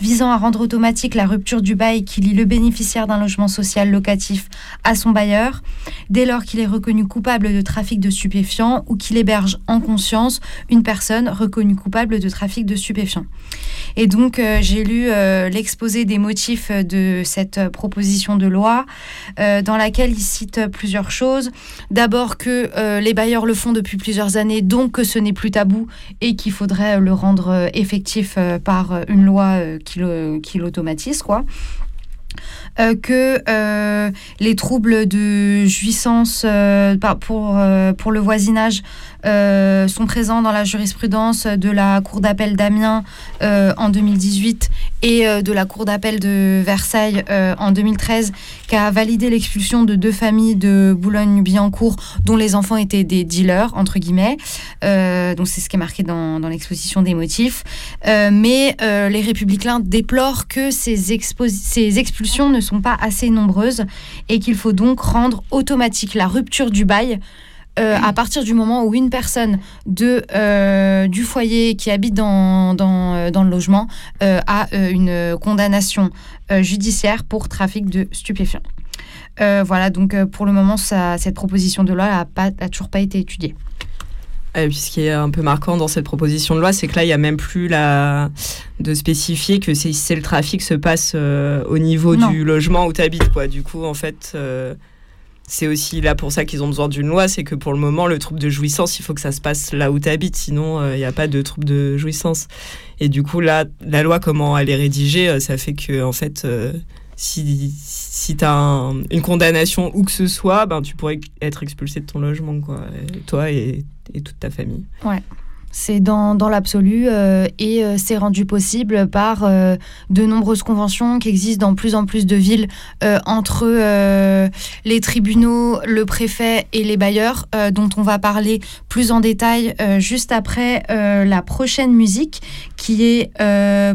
visant à rendre automatique la rupture du bail qui lie le bénéficiaire d'un logement social locatif à son bailleur, dès lors qu'il est reconnu coupable de trafic de stupéfiants ou qu'il héberge en conscience une personne reconnue coupable de trafic de stupéfiants. Et donc, euh, j'ai lu euh, l'exposé des motifs de cette euh, proposition de loi, dans laquelle il cite plusieurs choses. D'abord que les bailleurs le font depuis plusieurs années, donc que ce n'est plus tabou et qu'il faudrait le rendre effectif par une loi qui l'automatise, quoi. Que les troubles de jouissance pour, pour le voisinage euh, sont présents dans la jurisprudence de la Cour d'appel d'Amiens euh, en 2018 et euh, de la Cour d'appel de Versailles en 2013, qui a validé l'expulsion de deux familles de Boulogne-Billancourt dont les enfants étaient des dealers, entre guillemets. Donc c'est ce qui est marqué dans, l'exposition des motifs. Mais les républicains déplorent que ces expulsions ne sont pas assez nombreuses et qu'il faut donc rendre automatique la rupture du bail euh, à partir du moment où une personne de, euh, du foyer qui habite dans, dans, euh, dans le logement euh, a une condamnation judiciaire pour trafic de stupéfiants. Voilà, donc pour le moment, ça, cette proposition de loi n'a toujours pas été étudiée. Et puis ce qui est un peu marquant dans cette proposition de loi, c'est que là, il n'y a même plus la... de spécifier que c'est le trafic se passe euh, au niveau Non. du logement où tu habites. Quoi. Du coup, en fait, euh, c'est aussi là pour ça qu'ils ont besoin d'une loi, c'est que pour le moment, le trouble de jouissance, il faut que ça se passe là où tu habites, sinon euh, il n'y a pas de trouble de jouissance. Et du coup, là, la loi, comment elle est rédigée, euh, ça fait que, en fait, euh, si, si tu as une condamnation où que ce soit, ben, tu pourrais être expulsé de ton logement, quoi. Toi et, et toute ta famille. Ouais. C'est dans, dans l'absolu euh, et euh, c'est rendu possible par euh, de nombreuses conventions qui existent dans plus en plus de villes euh, entre euh, les tribunaux, le préfet et les bailleurs, euh, dont on va parler plus en détail juste après la prochaine musique qui est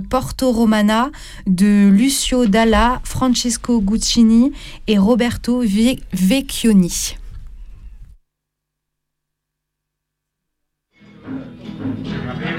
Porto Romana de Lucio Dalla, Francesco Guccini et Roberto Ve- Vecchioni. Gracias.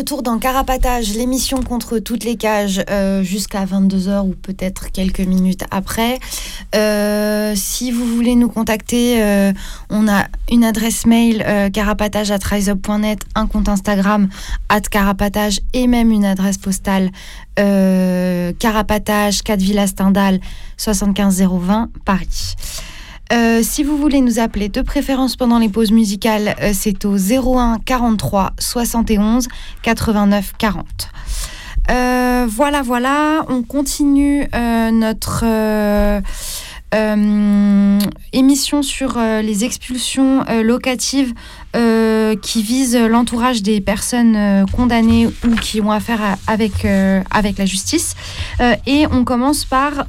Retour dans Carapatage, l'émission contre toutes les cages, euh, jusqu'à 22h ou peut-être quelques minutes après. Euh, si vous voulez nous contacter, euh, on a une adresse mail carapatage un compte Instagram at carapatage et même une adresse postale carapatage 4 Villa Stendhal 75020 Paris. Euh, si vous voulez nous appeler de préférence pendant les pauses musicales, euh, c'est au 01 43 71 89 40. Euh, voilà, voilà, on continue euh, notre émission sur les expulsions locatives qui visent l'entourage des personnes condamnées ou qui ont affaire avec, la justice. Et on commence par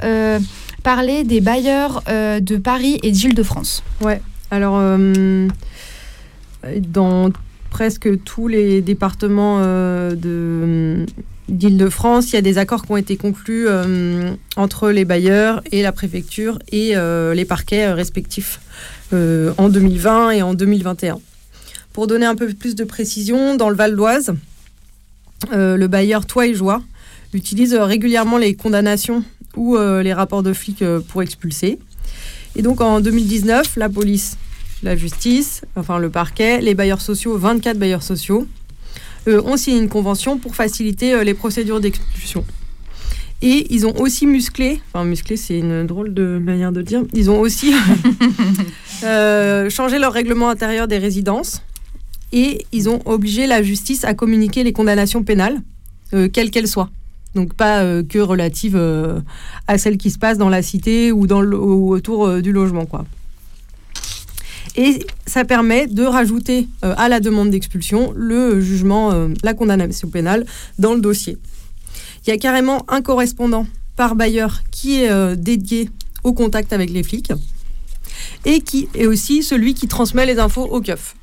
parler des bailleurs euh, de Paris et d'Île-de-France. Ouais, alors euh, dans presque tous les départements euh, de d'Île-de-France, il y a des accords qui ont été conclus entre les bailleurs et la préfecture et les parquets respectifs en 2020 et en 2021. Pour donner un peu plus de précision, dans le Val d'Oise, le bailleur Toi et Joie utilise régulièrement les condamnations ou euh, les rapports de flics euh, pour expulser. Et donc en 2019, la police, la justice, enfin le parquet, les bailleurs sociaux, 24 bailleurs sociaux, euh, ont signé une convention pour faciliter les procédures d'expulsion. Et ils ont aussi musclé, enfin musclé c'est une drôle de manière de dire, ils ont aussi changé leur règlement intérieur des résidences et ils ont obligé la justice à communiquer les condamnations pénales, quelles qu'elles soient. Donc pas euh, que relatives euh, à celles qui se passent dans la cité ou, dans le- ou autour euh, du logement. Quoi. Et ça permet de rajouter à la demande d'expulsion le jugement, la condamnation pénale dans le dossier. Il y a carrément un correspondant par bailleur qui est dédié au contact avec les flics et qui est aussi celui qui transmet les infos au keuf.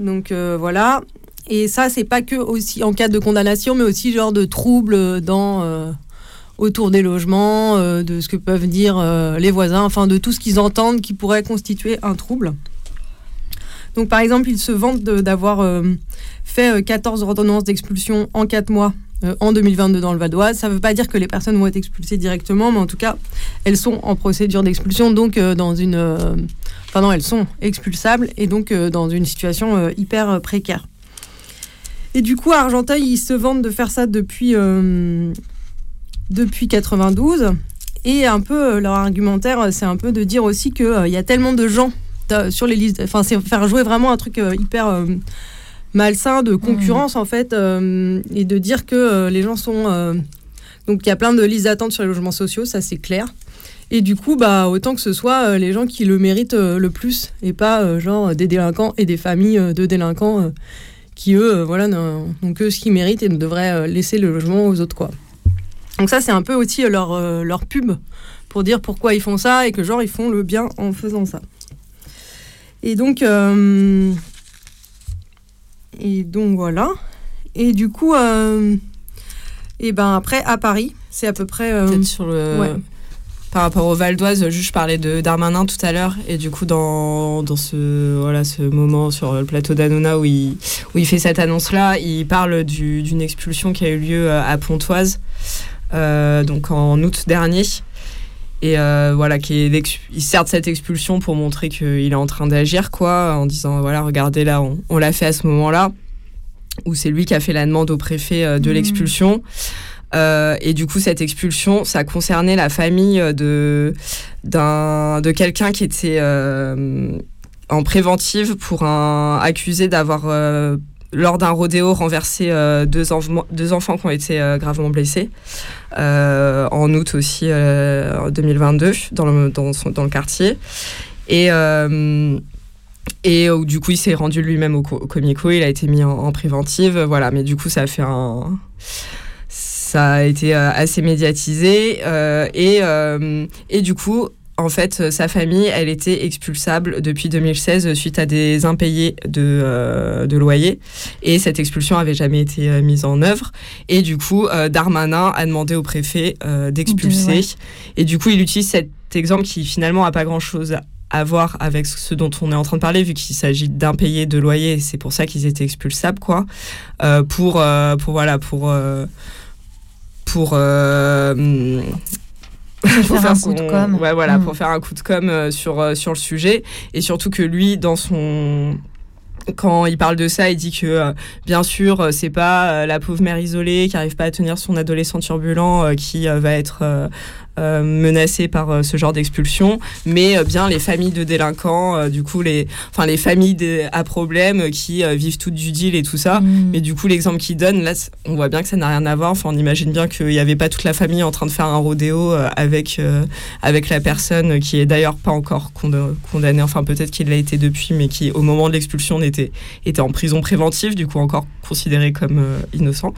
Donc voilà. Et ça, c'est pas que aussi en cas de condamnation, mais aussi genre de troubles dans euh, autour des logements, euh, de ce que peuvent dire euh, les voisins, enfin de tout ce qu'ils entendent qui pourrait constituer un trouble. Donc par exemple, ils se vantent d'avoir euh, fait euh, 14 ordonnances d'expulsion en 4 mois euh, en 2022 dans le Val d'Oise. Ça ne veut pas dire que les personnes vont être expulsées directement, mais en tout cas, elles sont en procédure d'expulsion, donc euh, dans une... euh, Enfin non, elles sont expulsables et donc euh, dans une situation euh, hyper euh, précaire. Et du coup, à Argenteuil, ils se vantent de faire ça depuis, euh, depuis 92. Et un peu, euh, leur argumentaire, euh, c'est un peu de dire aussi qu'il y a tellement de gens euh, sur les listes. Enfin, c'est faire jouer vraiment un truc euh, hyper euh, malsain de concurrence, en fait, euh, et de dire que euh, les gens sont. euh, donc, il y a plein de listes d'attente sur les logements sociaux, ça c'est clair. Et du coup, bah, autant que ce soit euh, les gens qui le méritent euh, le plus, et pas euh, genre des délinquants et des familles euh, de délinquants euh, qui, eux, euh, voilà, n'ont que ce qu'ils méritent et ne devraient euh, laisser le logement aux autres, quoi. Donc ça, c'est un peu aussi euh, leur, leur pub pour dire pourquoi ils font ça et que genre ils font le bien en faisant ça. Et donc, euh, et donc voilà. Et du coup, euh, et ben après à Paris, c'est à peu près. euh, Peut-être sur le. ouais. Par rapport au Val d'Oise, je parlais de Darmanin tout à l'heure, et du coup dans, dans ce, voilà, ce moment sur le plateau d'Anouna où il, où il fait cette annonce-là, il parle du- d'une expulsion qui a eu lieu à Pontoise, euh, donc en août dernier. Et euh, voilà, qui il sert de cette expulsion pour montrer qu'il est en train d'agir, quoi, en disant voilà, regardez là, on, on l'a fait à ce moment-là, où c'est lui qui a fait la demande au préfet euh, de Mhm. l'expulsion. Euh, et du coup, cette expulsion, ça concernait la famille de, d'un, de quelqu'un qui était euh, en préventive pour un accusé d'avoir, euh, lors d'un rodéo, renversé euh, deux, enf- deux enfants qui ont été euh, gravement blessés. Euh, en août aussi, euh, en 2022, dans le, dans, le quartier. Et. euh, et du coup, il s'est rendu lui-même au, co- Comico, il a été mis en, en préventive, voilà. Mais du coup, ça a fait un, ça a été euh, assez médiatisé euh, et, euh, et du coup en fait sa famille elle était expulsable depuis 2016 suite à des impayés de, euh, de loyer et cette expulsion avait jamais été euh, mise en œuvre et du coup euh, Darmanin a demandé au préfet d'expulser ouais. et du coup il utilise cet exemple qui finalement a pas grand chose à voir avec ce dont on est en train de parler, vu qu'il s'agit d'impayés de loyer. C'est pour ça qu'ils étaient expulsables, quoi. Pour, pour voilà, pour pour Pour faire un coup de com. Ouais, voilà, pour faire un coup de com euh, sur euh, sur le sujet et surtout que lui, dans son quand il parle de ça, il dit que euh, bien sûr, euh, c'est pas la pauvre mère isolée qui arrive pas à tenir son adolescent turbulent qui va être euh, menacée par euh, ce genre d'expulsion, mais euh, bien les familles de délinquants, du coup les, enfin les familles des- à problème qui vivent toutes du deal et tout ça. Mm. Mais du coup, l'exemple qu'il donne, là, on voit bien que ça n'a rien à voir. Enfin, on imagine bien qu'il n'y avait pas toute la famille en train de faire un rodéo avec, avec la personne qui est d'ailleurs pas encore condamnée. Enfin, peut-être qu'il l'a été depuis, mais qui, au moment de l'expulsion, était, était en prison préventive, du coup, encore considéré comme innocent.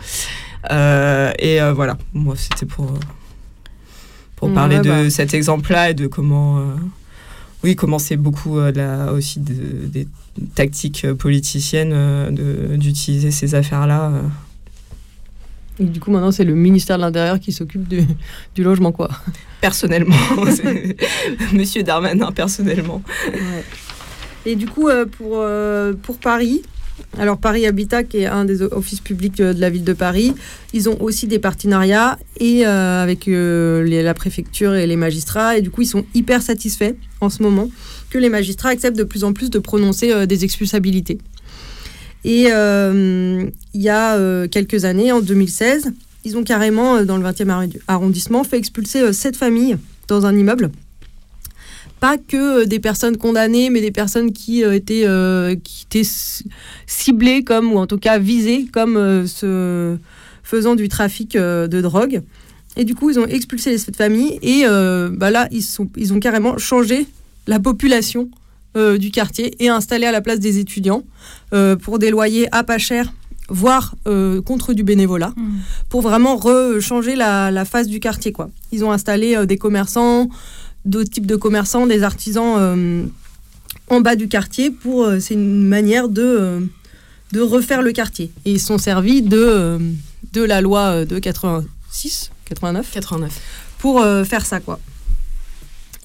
Euh, et euh, voilà, moi, c'était pour, pour Ouais, parler de bah. cet exemple-là et de comment. euh, oui, comment c'est beaucoup euh, la- aussi de- des tactiques politiciennes euh, d'utiliser ces affaires-là. Et du coup, maintenant, c'est le ministère de l'Intérieur qui s'occupe du, du logement, quoi. Personnellement, Monsieur Darmanin, personnellement. Et du coup, pour, pour Paris, alors Paris Habitat, qui est un des offices publics euh, de la ville de Paris, ils ont aussi des partenariats euh, avec euh, la préfecture et les magistrats. Et du coup, ils sont hyper satisfaits en ce moment que les magistrats acceptent de plus en plus de prononcer des expulsabilités. Et il y a quelques années, en 2016, ils ont carrément, dans le 20e arri- arrondissement, fait expulser sept familles dans un immeuble pas que euh, des personnes condamnées, mais des personnes qui euh, étaient, euh, qui étaient ciblées comme, ou en tout cas visées comme euh, faisant du trafic euh, de drogue. Et du coup, ils ont expulsé les sept familles et bah là, ils, sont, ils ont carrément changé la population du quartier et installé à la place des étudiants pour des loyers à pas cher, voire euh, contre du bénévolat, Mm. pour vraiment changer la, la face du quartier. Quoi. Ils ont installé euh, des commerçants, d'autres types de commerçants, des artisans euh, en bas du quartier. Pour euh, c'est une manière de euh, de refaire le quartier. Et ils sont servis de de la loi de 86, 89, 89. pour faire ça quoi.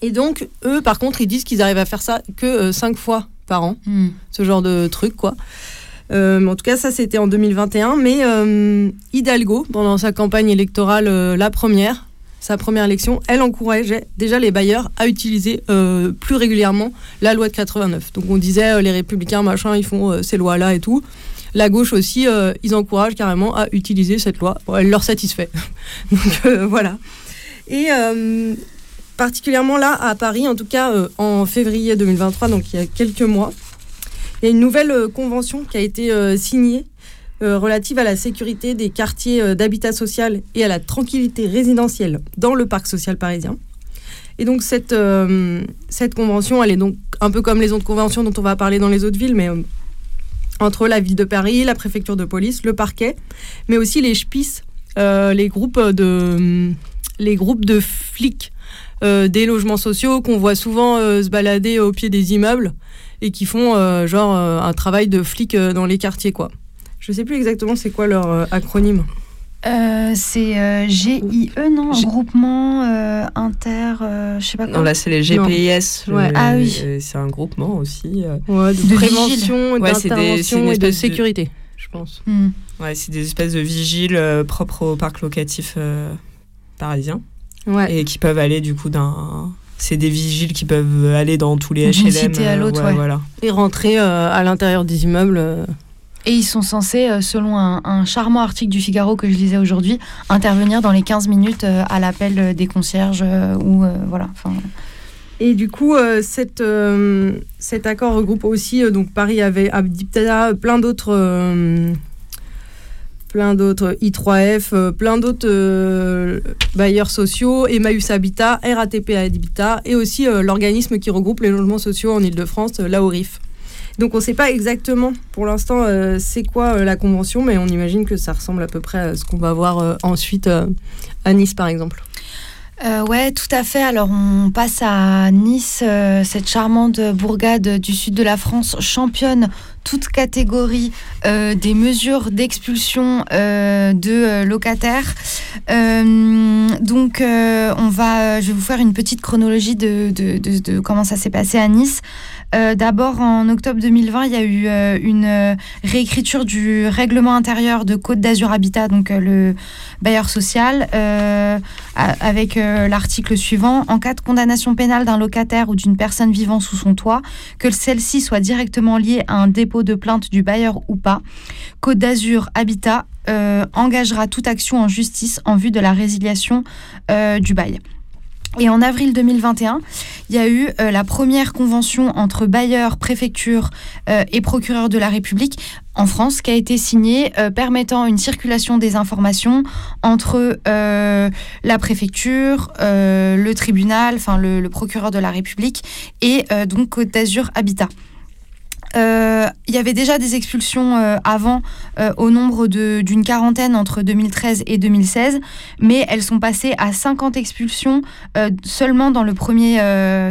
Et donc eux, par contre, ils disent qu'ils arrivent à faire ça que cinq fois par an Mm. ce genre de truc, quoi. Euh, en tout cas, ça, c'était en 2021. Mais euh, Hidalgo, pendant sa campagne électorale, euh, la première, sa première élection, elle encourageait déjà les bailleurs à utiliser euh, plus régulièrement la loi de 89. Donc on disait, euh, les républicains, machin, ils font euh, ces lois-là et tout. La gauche aussi, ils encouragent carrément à utiliser cette loi. Elle leur satisfait. Donc voilà. Et particulièrement là, à Paris, en tout cas en février 2023, donc il y a quelques mois, il y a une nouvelle convention qui a été signée euh, relative à la sécurité des quartiers euh, d'habitat social et à la tranquillité résidentielle dans le parc social parisien. Et donc cette, euh, cette convention, elle est donc un peu comme les autres conventions dont on va parler dans les autres villes, mais entre la ville de Paris, la préfecture de police, le parquet, mais aussi les SPIS, les groupes de les groupes de flics des logements sociaux qu'on voit souvent se balader au pied des immeubles et qui font genre un travail de flic dans les quartiers quoi. Je sais plus exactement c'est quoi leur euh, acronyme. Euh, c'est euh, GIE, non G- Groupement euh, inter. euh, je sais pas quoi. Non, là, c'est les GPIS. Non. Ouais. le- Ah oui. C'est un groupement aussi. euh. Ouais, de, De prévention, Ouais, c'est des- c'est d'intervention et de sécurité, je pense. Mm. Ouais, c'est des espèces de vigiles euh, propres au parc locatif euh, parisien Ouais. et qui peuvent aller du coup d'un. C'est des vigiles qui peuvent aller dans tous les HLM. cité à euh, l'autre, ouais. Voilà. Et rentrer euh, à l'intérieur des immeubles. euh, Et ils sont censés, euh, selon un, charmant article du Figaro que je lisais aujourd'hui, intervenir dans les 15 minutes euh, à l'appel euh, des concierges ou voilà. Et du coup, cet accord regroupe aussi, donc Paris avait Habitat, plein d'autres, plein d'autres I3F, euh, plein d'autres bailleurs sociaux, Emmaüs Habitat, RATP Habitat, et aussi l'organisme qui regroupe les logements sociaux en Ile-de-France, euh, l'AORIF. Donc on ne sait pas exactement pour l'instant euh, c'est quoi euh, la convention, mais on imagine que ça ressemble à peu près à ce qu'on va voir euh, ensuite à Nice par exemple. Ouais, tout à fait. Alors, on passe à Nice, cette charmante bourgade du sud de la France, championne toute catégorie des mesures d'expulsion de locataires. Donc, on va, je vais vous faire une petite chronologie de comment ça s'est passé à Nice. Euh, D'abord, en octobre 2020, il y a eu euh, une euh, réécriture du règlement intérieur de Côte d'Azur Habitat, donc le bailleur social, avec l'article suivant. En cas de condamnation pénale d'un locataire ou d'une personne vivant sous son toit, que celle-ci soit directement liée à un dépôt de plainte du bailleur ou pas, Côte d'Azur Habitat engagera toute action en justice en vue de la résiliation du bail. Et en avril 2021, il y a eu euh, la première convention entre bailleurs, préfecture euh, et procureur de la République en France qui a été signée euh, permettant une circulation des informations entre la préfecture, le tribunal, enfin le, procureur de la République et donc Côte d'Azur Habitat. Euh, Il y avait déjà des expulsions euh, avant euh, au nombre d'une quarantaine entre 2013 et 2016, mais elles sont passées à 50 expulsions seulement dans le premier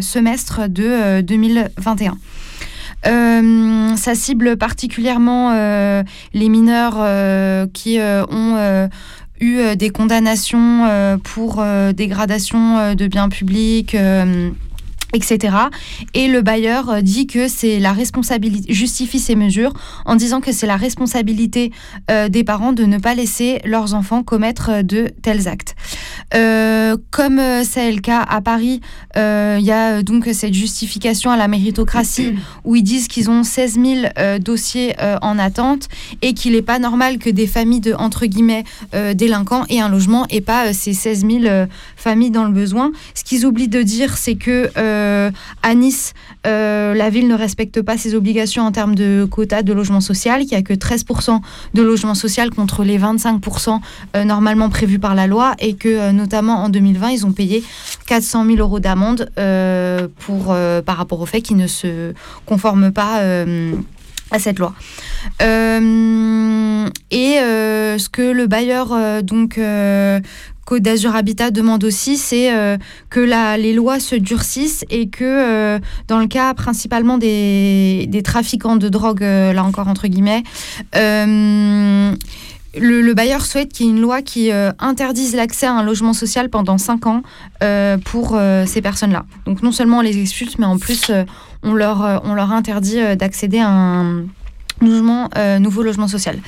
semestre de euh, 2021. Euh, ça cible particulièrement les mineurs qui ont eu des condamnations pour dégradation de biens publics. Etc. Et le bailleur euh, dit que c'est la responsabilité, justifie ces mesures en disant que c'est la responsabilité euh, des parents de ne pas laisser leurs enfants commettre euh, de tels actes. Comme c'est le cas à Paris, il y a donc cette justification à la méritocratie où ils disent qu'ils ont 16 000 euh, dossiers en attente et qu'il n'est pas normal que des familles de entre guillemets délinquants aient un logement et pas ces 16 000 euh, familles dans le besoin. Ce qu'ils oublient de dire, c'est que à Nice, euh, la ville ne respecte pas ses obligations en termes de quota de logement social, qu'il n'y a que 13% de logement social contre les 25% euh, normalement prévus par la loi et que euh, notamment en 2020, ils ont payé 400 000 euros d'amende euh, pour, euh, par rapport au fait qu'ils ne se conforment pas euh, à cette loi. Euh, et euh, ce que le bailleur, euh, donc Côte d'Azur Habitat, demande aussi, c'est que les lois se durcissent et que dans le cas principalement des, trafiquants de drogue, là encore entre guillemets, le, le bailleur souhaite qu'il y ait une loi qui interdise l'accès à un logement social pendant 5 ans pour ces personnes-là. Donc non seulement on les expulse, mais en plus on, leur, euh, on leur interdit euh, d'accéder à un logement, euh, nouveau logement social.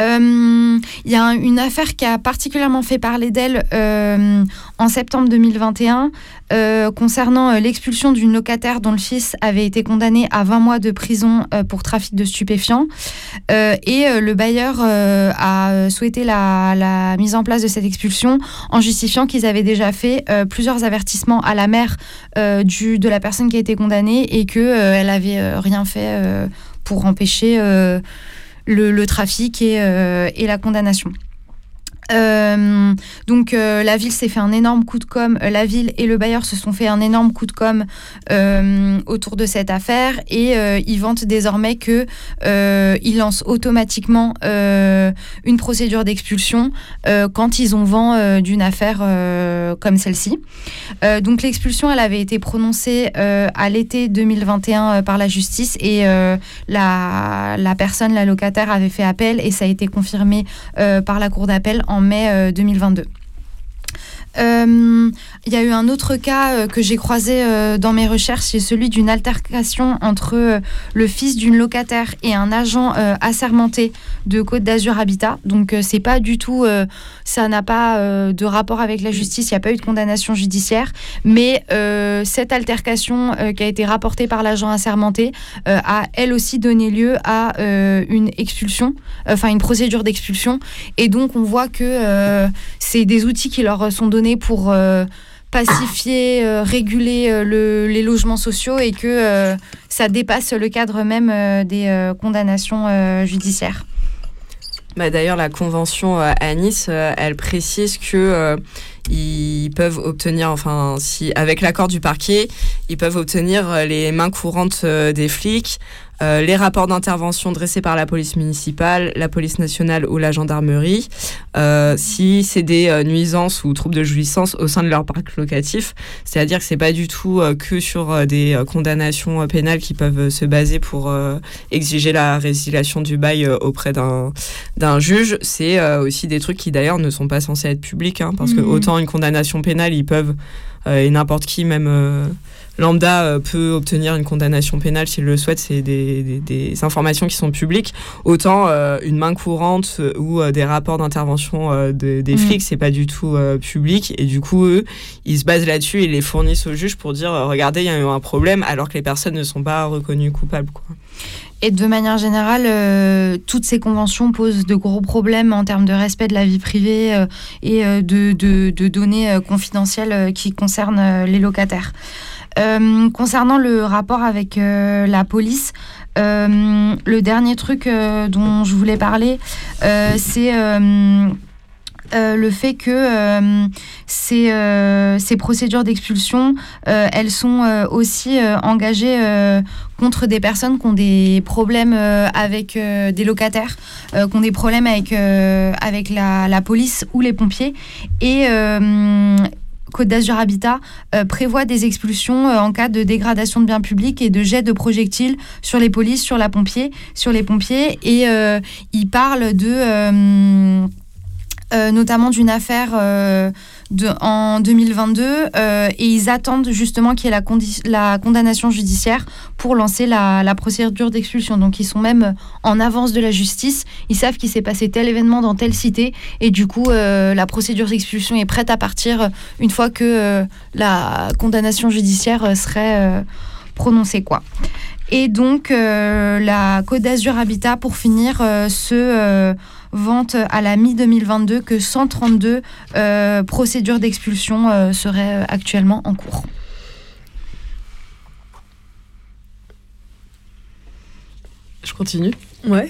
Euh, Il y a un- une affaire qui a particulièrement fait parler d'elle euh, en septembre 2021 euh, concernant l'expulsion d'une locataire dont le fils avait été condamné à 20 mois de prison pour trafic de stupéfiants. Et le bailleur a souhaité la, mise en place de cette expulsion en justifiant qu'ils avaient déjà fait plusieurs avertissements à la mère du, de la personne qui a été condamnée et qu'elle avait euh, rien fait pour empêcher euh, le, le trafic et, euh, et la condamnation. Euh, donc euh, la ville s'est fait un énorme coup de com, euh, la ville et le bailleur se sont fait un énorme coup de com autour de cette affaire et ils vantent désormais que ils lancent automatiquement une procédure d'expulsion quand ils ont vent d'une affaire comme celle-ci. Donc l'expulsion, elle avait été prononcée à l'été 2021 euh, par la justice et la, la personne, la locataire, avait fait appel et ça a été confirmé par la cour d'appel en mai euh, 2022. Il y a eu un autre cas euh, que j'ai croisé euh, dans mes recherches, c'est celui d'une altercation entre euh, le fils d'une locataire et un agent assermenté de Côte d'Azur Habitat. Donc c'est pas du tout, ça n'a pas de rapport avec la justice, il n'y a pas eu de condamnation judiciaire, mais cette altercation qui a été rapportée par l'agent assermenté a elle aussi donné lieu à une expulsion, enfin une procédure d'expulsion, et donc on voit que c'est des outils qui leur sont donnés pour pacifier, euh, réguler euh, le- les logements sociaux et que euh, ça dépasse le cadre même des condamnations judiciaires. Bah, D'ailleurs, la convention à Nice, elle précise que ils peuvent obtenir, enfin, si avec l'accord du parquet, ils peuvent obtenir les mains courantes des flics, euh, les rapports d'intervention dressés par la police municipale, la police nationale ou la gendarmerie, euh, si c'est des euh, nuisances ou troubles de jouissance au sein de leur parc locatif. C'est-à-dire que c'est pas du tout que sur des condamnations pénales qui peuvent se baser pour exiger la résiliation du bail auprès d'un juge. C'est aussi des trucs qui d'ailleurs ne sont pas censés être publics, hein, parce que Mhm. autant une condamnation pénale, ils peuvent et n'importe qui, même lambda, euh, peut obtenir une condamnation pénale s'il le souhaite. C'est des, des- des informations qui sont publiques. Autant euh, une main courante euh, ou des rapports d'intervention de- des Mhm. flics, c'est pas du tout public. Et du coup, eux, ils se basent là-dessus et les fournissent au juge pour dire regardez, il y a eu un problème, alors que les personnes ne sont pas reconnues coupables. Quoi. Et de manière générale, euh, toutes ces conventions posent de gros problèmes en termes de respect de la vie privée euh, et euh, de, de- de données confidentielles qui concernent les locataires. Euh, concernant le rapport avec euh, la police, euh, le dernier truc dont je voulais parler, c'est le fait que ces, procédures d'expulsion, elles sont aussi engagées contre des personnes qui ont des problèmes avec des locataires, qui ont des problèmes avec, avec la, la police ou les pompiers. Et Côte d'Azur Habitat euh, prévoit des expulsions euh, en cas de dégradation de biens publics et de jet de projectiles sur les polices, sur, la sur les pompiers. Et euh, il parle de... euh, notamment d'une affaire euh, en 2022 euh, et ils attendent justement qu'il y ait la, condamnation judiciaire pour lancer la, procédure d'expulsion. Donc ils sont même en avance de la justice, ils savent qu'il s'est passé tel événement dans telle cité et du coup la procédure d'expulsion est prête à partir une fois que la condamnation judiciaire serait prononcée. Quoi. Et donc la Côte d'Azur Habitat, pour finir, euh, vante à la mi-2022 que 132 euh, procédures d'expulsion euh, seraient euh, actuellement en cours. Je continue. Ouais.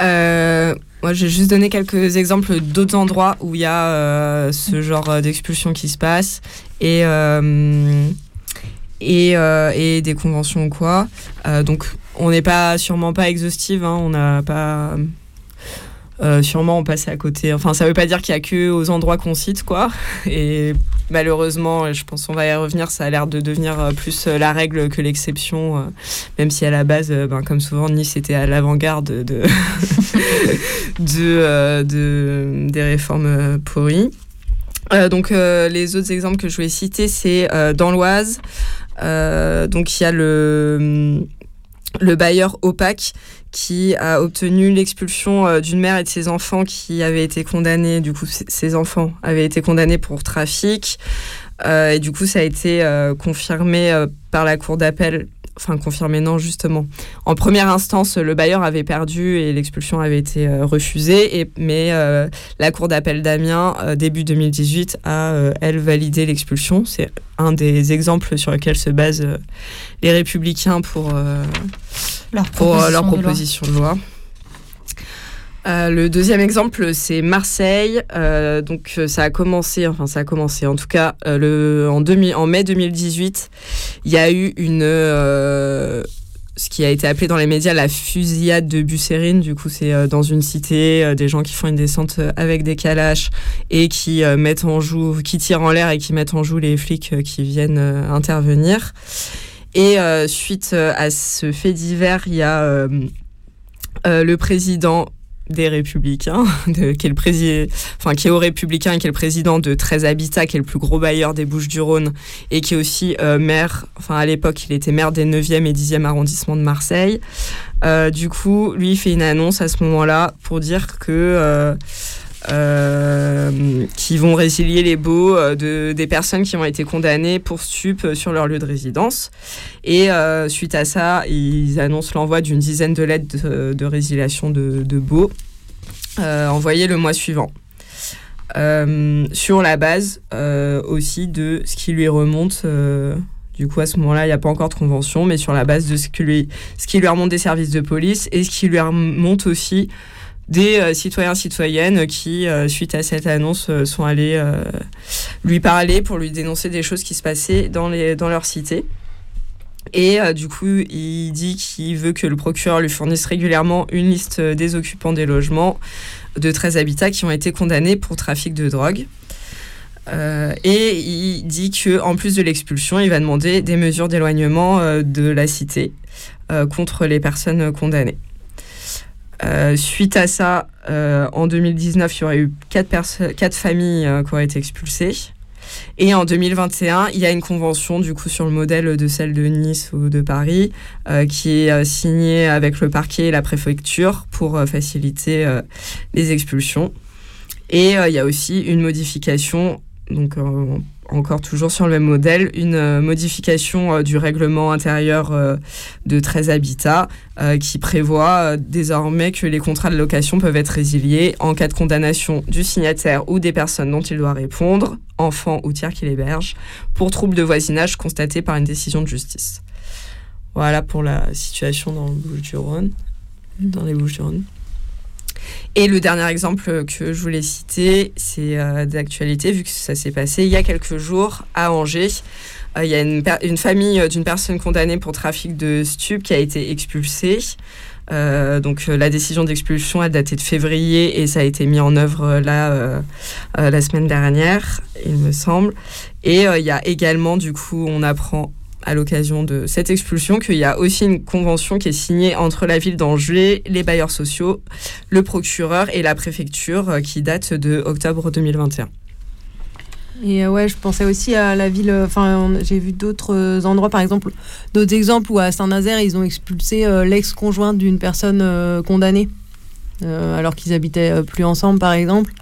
Euh, moi, j'ai juste donné quelques exemples d'autres endroits où il y a euh, ce genre d'expulsion qui se passe et, euh, et, euh, et des conventions ou quoi. Euh, donc, on n'est pas sûrement pas exhaustive. hein, on n'a pas. Euh, sûrement on passait à côté. Enfin, ça veut pas dire qu'il y a que aux endroits qu'on cite, quoi. Et malheureusement, je pense qu'on va y revenir, ça a l'air de devenir euh, plus euh, la règle que l'exception, même si à la base, ben, comme souvent, Nice était à l'avant-garde de, de, de- des réformes pourries. Donc les autres exemples que je voulais citer, c'est dans l'Oise. Donc il y a le bailleur opaque qui a obtenu l'expulsion euh, d'une mère et de ses enfants qui avaient été condamnés. Du coup, ses enfants avaient été condamnés pour trafic. Euh, et du coup, ça a été euh, confirmé par la cour d'appel. Enfin, confirmé, non, justement. En première instance, le bailleur avait perdu et l'expulsion avait été euh, refusée. Et, mais euh, la cour d'appel d'Amiens, euh, début 2018, a, elle, validé l'expulsion. C'est un des exemples sur lesquels se basent les républicains pour, Leur pour leur proposition de loi. proposition de loi. Euh, le deuxième exemple, c'est Marseille. Euh, donc, euh, ça a commencé, enfin, ça a commencé. En tout cas, en, 2000 en mai 2018, il y a eu une, ce qui a été appelé dans les médias la fusillade de Bussérine. Du coup, c'est dans une cité, des gens qui font une descente avec des calaches et qui mettent en joue, qui tirent en l'air et qui mettent en joue les flics qui viennent intervenir. Et suite à ce fait divers, il y a le président des Républicains, qui est le président, enfin qui est au Républicain et qui est le président de 13 Habitat, qui est le plus gros bailleur des Bouches-du-Rhône et qui est aussi euh, maire, enfin à l'époque il était maire des 9e et 10e arrondissements de Marseille. Euh, du coup, lui il fait une annonce à ce moment-là pour dire que euh, qui vont résilier les baux euh, de, des personnes qui ont été condamnées pour stup euh, sur leur lieu de résidence. Et suite à ça, ils annoncent l'envoi d'une dizaine de lettres de, de résiliation de, de baux envoyées le mois suivant. Sur la base aussi de ce qui lui remonte. du coup, à ce moment-là, il n'y a pas encore de convention, mais sur la base de ce, que lui, ce qui lui remonte des services de police et ce qui lui remonte aussi des euh, citoyens citoyennes qui, euh, suite à cette annonce, euh, sont allés lui parler pour lui dénoncer des choses qui se passaient dans, leur cité. Et du coup, il dit qu'il veut que le procureur lui fournisse régulièrement une liste des occupants des logements de 13 habitats qui ont été condamnés pour trafic de drogue. Et il dit que en plus de l'expulsion, il va demander des mesures d'éloignement de la cité contre les personnes condamnées. Euh, suite à ça, euh, en 2019, il y aurait eu quatre, familles euh, qui auraient été expulsées. Et en 2021, il y a une convention, du coup, sur le modèle de celle de Nice ou de Paris, qui est signée avec le parquet et la préfecture pour faciliter les expulsions. Et il y a aussi une modification, donc encore toujours sur le même modèle, une euh, modification euh, du règlement intérieur euh, de 13 habitats qui prévoit désormais que les contrats de location peuvent être résiliés en cas de condamnation du signataire ou des personnes dont il doit répondre, enfants ou tiers qui l'hébergent, pour troubles de voisinage constatés par une décision de justice. Voilà pour la situation dans le dans les Bouches-du-Rhône. Et le dernier exemple que je voulais citer, c'est euh, d'actualité, vu que ça s'est passé il y a quelques jours à Angers. Euh, il y a une, famille euh, d'une personne condamnée pour trafic de stupes qui a été expulsée. Donc la décision d'expulsion a daté de février et ça a été mis en œuvre là la semaine dernière, il me semble. Et il y a également, du coup, on apprend à l'occasion de cette expulsion qu'il y a aussi une convention qui est signée entre la ville d'Angers, les bailleurs sociaux, le procureur et la préfecture euh, qui date de octobre 2021. Et euh, ouais, je pensais aussi à la ville. euh, Enfin, j'ai vu d'autres endroits, par exemple, d'autres exemples où à Saint-Nazaire, ils ont expulsé l'ex-conjointe d'une personne condamnée, alors qu'ils habitaient plus ensemble, par exemple.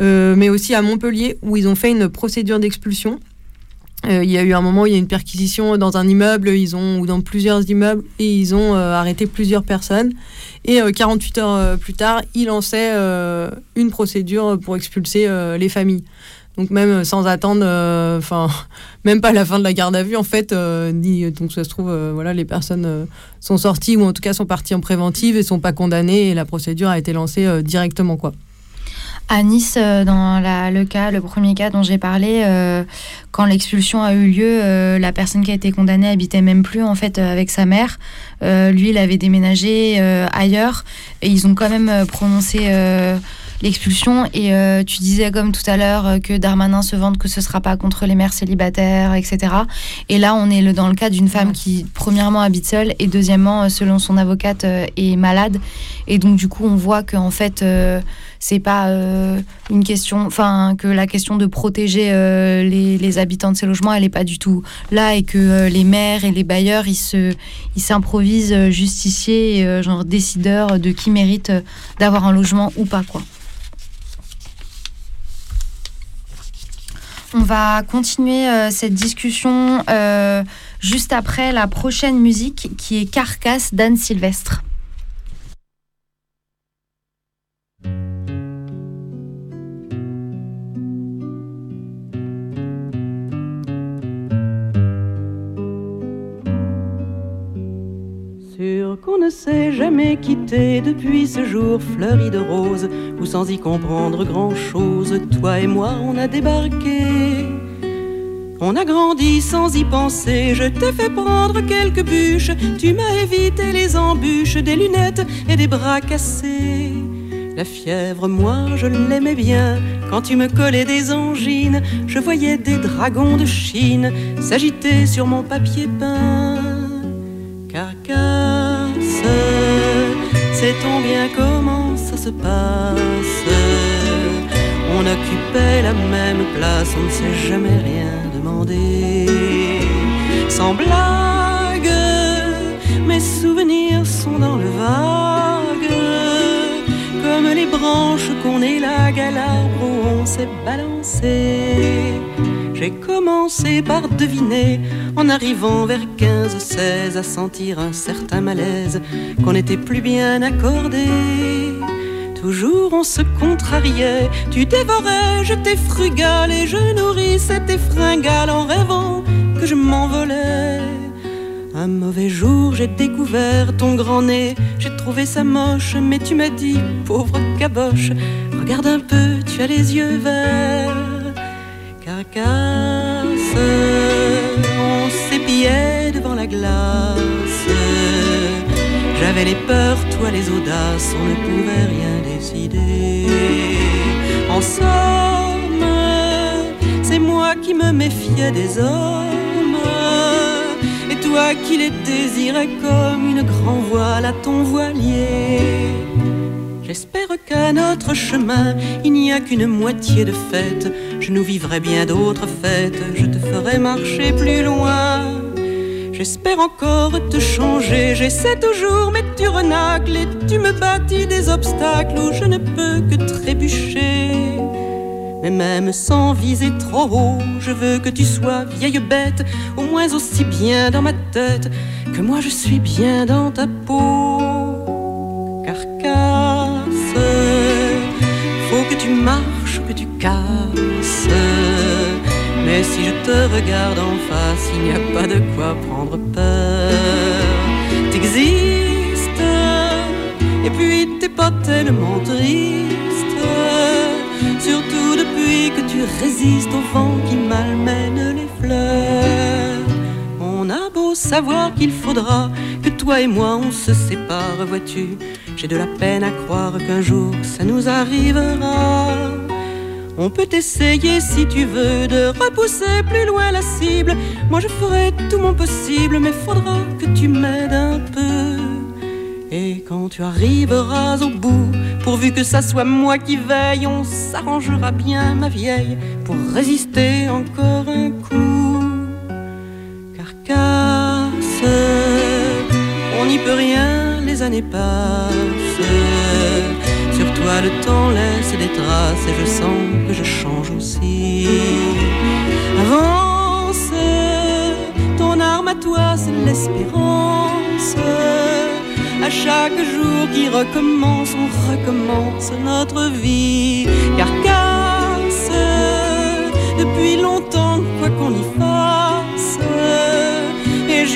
Mais aussi à Montpellier, où ils ont fait une procédure d'expulsion. Euh, il y a eu un moment où il y a une perquisition dans un immeuble, ils ont, ou dans plusieurs immeubles, et ils ont euh, arrêté plusieurs personnes. Et euh, 48 heures euh, plus tard, ils lançaient une procédure pour expulser les familles. Donc même sans attendre, enfin même pas la fin de la garde à vue en fait. ni, donc ça se trouve, voilà, les personnes sont sorties ou en tout cas sont parties en préventive et sont pas condamnées et la procédure a été lancée directement quoi. À Nice, euh, dans le cas, le premier cas dont j'ai parlé, euh, quand l'expulsion a eu lieu, euh, la personne qui a été condamnée habitait même plus en fait avec sa mère. Lui, il avait déménagé ailleurs et ils ont quand même prononcé l'expulsion. Et tu disais comme tout à l'heure que Darmanin se vante que ce sera pas contre les mères célibataires, etc. Et là, on est dans le cas d'une femme qui, premièrement, habite seule et deuxièmement, selon son avocate, est malade. Et donc, du coup, on voit qu'en fait, c'est pas euh, une question, enfin, que la question de protéger euh, les, habitants de ces logements, elle est pas du tout là et que euh, les maires et les bailleurs, ils se, ils s'improvisent justiciers, et, genre décideurs de qui mérite d'avoir un logement ou pas, quoi. On va continuer cette discussion juste après la prochaine musique qui est Carcasse d'Anne Sylvestre. Qu'on ne s'est jamais quitté depuis ce jour fleuri de roses, où sans y comprendre grand-chose, toi et moi on a débarqué. On a grandi sans y penser, je t'ai fait prendre quelques bûches, tu m'as évité les embûches, des lunettes et des bras cassés. La fièvre, moi je l'aimais bien, quand tu me collais des angines, je voyais des dragons de Chine s'agiter sur mon papier peint. Carcasse, sait-on bien comment ça se passe? On occupait la même place, on ne s'est jamais rien demandé. Sans blague, mes souvenirs sont dans le vague, comme les branches qu'on élague à l'arbre où on s'est balancé. J'ai commencé par deviner, en arrivant vers 15-16, à sentir un certain malaise, qu'on n'était plus bien accordé. Toujours on se contrariait, tu dévorais, j'étais frugal et je nourrissais tes fringales en rêvant que je m'envolais. Un mauvais jour, j'ai découvert ton grand nez, j'ai trouvé ça moche, mais tu m'as dit, pauvre caboche, regarde un peu, tu as les yeux verts. On s'épiait devant la glace. J'avais les peurs, toi les audaces, on ne pouvait rien décider. En somme, c'est moi qui me méfiais des hommes, et toi qui les désirais comme une grand voile à ton voilier. J'espère qu'à notre chemin, il n'y a qu'une moitié de fête. Je nous vivrai bien d'autres fêtes, je te ferai marcher plus loin. J'espère encore te changer, j'essaie toujours, mais tu renacles et tu me bâtis des obstacles où je ne peux que trébucher. Mais même sans viser trop haut, je veux que tu sois vieille bête, au moins aussi bien dans ma tête que moi je suis bien dans ta peau. Marches, que tu casses. Mais si je te regarde en face, il n'y a pas de quoi prendre peur. T'existes, et puis t'es pas tellement triste. Surtout depuis que tu résistes au vent qui malmène les fleurs. On a beau savoir qu'il faudra que toi et moi on se sépare, vois-tu. J'ai de la peine à croire qu'un jour ça nous arrivera. On peut essayer si tu veux de repousser plus loin la cible. Moi je ferai tout mon possible, mais faudra que tu m'aides un peu. Et quand tu arriveras au bout, pourvu que ça soit moi qui veille, on s'arrangera bien, ma vieille, pour résister encore un coup. Carcasse, on n'y peut rien, années passent. Sur toi le temps laisse des traces et je sens que je change aussi. Avance, ton arme à toi c'est l'espérance. À chaque jour qui recommence, on recommence notre vie. Carcasse, depuis longtemps, quoi qu'on y fasse.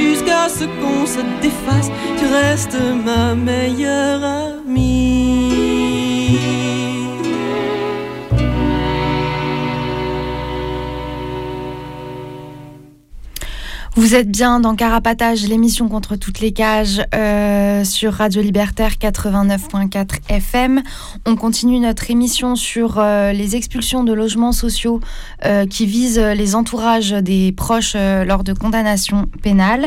Jusqu'à ce qu'on se défasse, tu restes ma meilleure amie. Vous êtes bien dans Carapatage, l'émission contre toutes les cages euh, sur Radio Libertaire 89.4 FM. On continue notre émission sur euh, les expulsions de logements sociaux euh, qui visent les entourages des proches lors de condamnations pénales.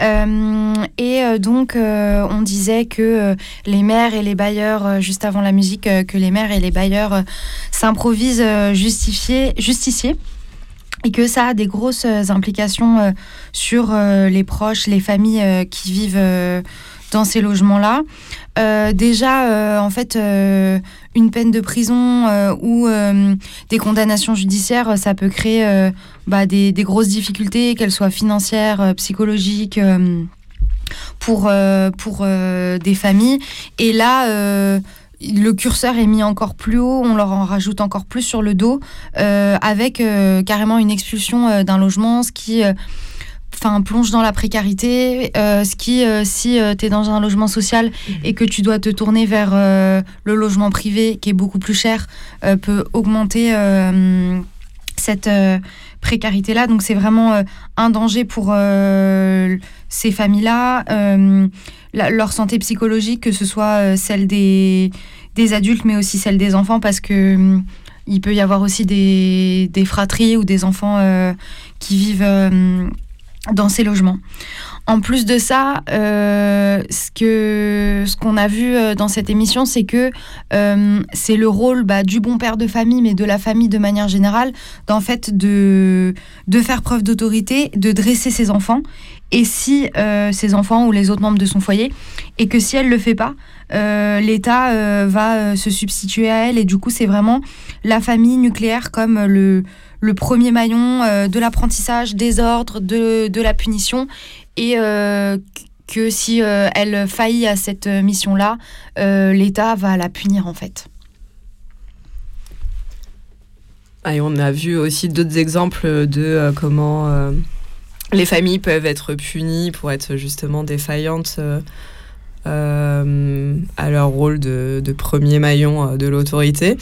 Et donc, on disait que les maires et les bailleurs, juste avant la musique, que les maires et les bailleurs s'improvisent justifiés- et que ça a des grosses euh, implications euh, sur euh, les proches, les familles qui vivent dans ces logements-là. Déjà, en fait, une peine de prison ou des condamnations judiciaires, ça peut créer bah, des, des grosses difficultés, qu'elles soient financières, psychologiques. pour, pour des familles. Et là, le curseur est mis encore plus haut, on leur en rajoute encore plus sur le dos, euh, avec euh, carrément une expulsion euh, d'un logement, ce qui euh, enfin, plonge dans la précarité, euh, ce qui, euh, si tu es dans un logement social et que tu dois te tourner vers euh, le logement privé, qui est beaucoup plus cher, euh, peut augmenter euh, cette euh, précarité-là. Donc c'est vraiment euh, un danger pour euh, ces familles-là, euh, leur santé psychologique, que ce soit euh, celle des, des adultes, mais aussi celle des enfants, parce que hum, il peut y avoir aussi des, des fratries ou des enfants euh, qui vivent dans ces logements. En plus de ça, ce que ce qu'on a vu dans cette émission, c'est que c'est le rôle bah, du bon père de famille, mais de la famille de manière générale, d'en fait de de faire preuve d'autorité, de dresser ses enfants. Et si euh, ses enfants ou les autres membres de son foyer, et que si elle le fait pas, euh, l'État euh, va euh, se substituer à elle. Et du coup, c'est vraiment la famille nucléaire comme le le premier maillon de l'apprentissage, des ordres, de, de la punition, et que si elle faillit à cette mission-là, l'État va la punir en fait. Ah, et on a vu aussi d'autres exemples de comment les familles peuvent être punies pour être justement défaillantes euh, euh, à leur rôle de, premier maillon euh, de l'autorité.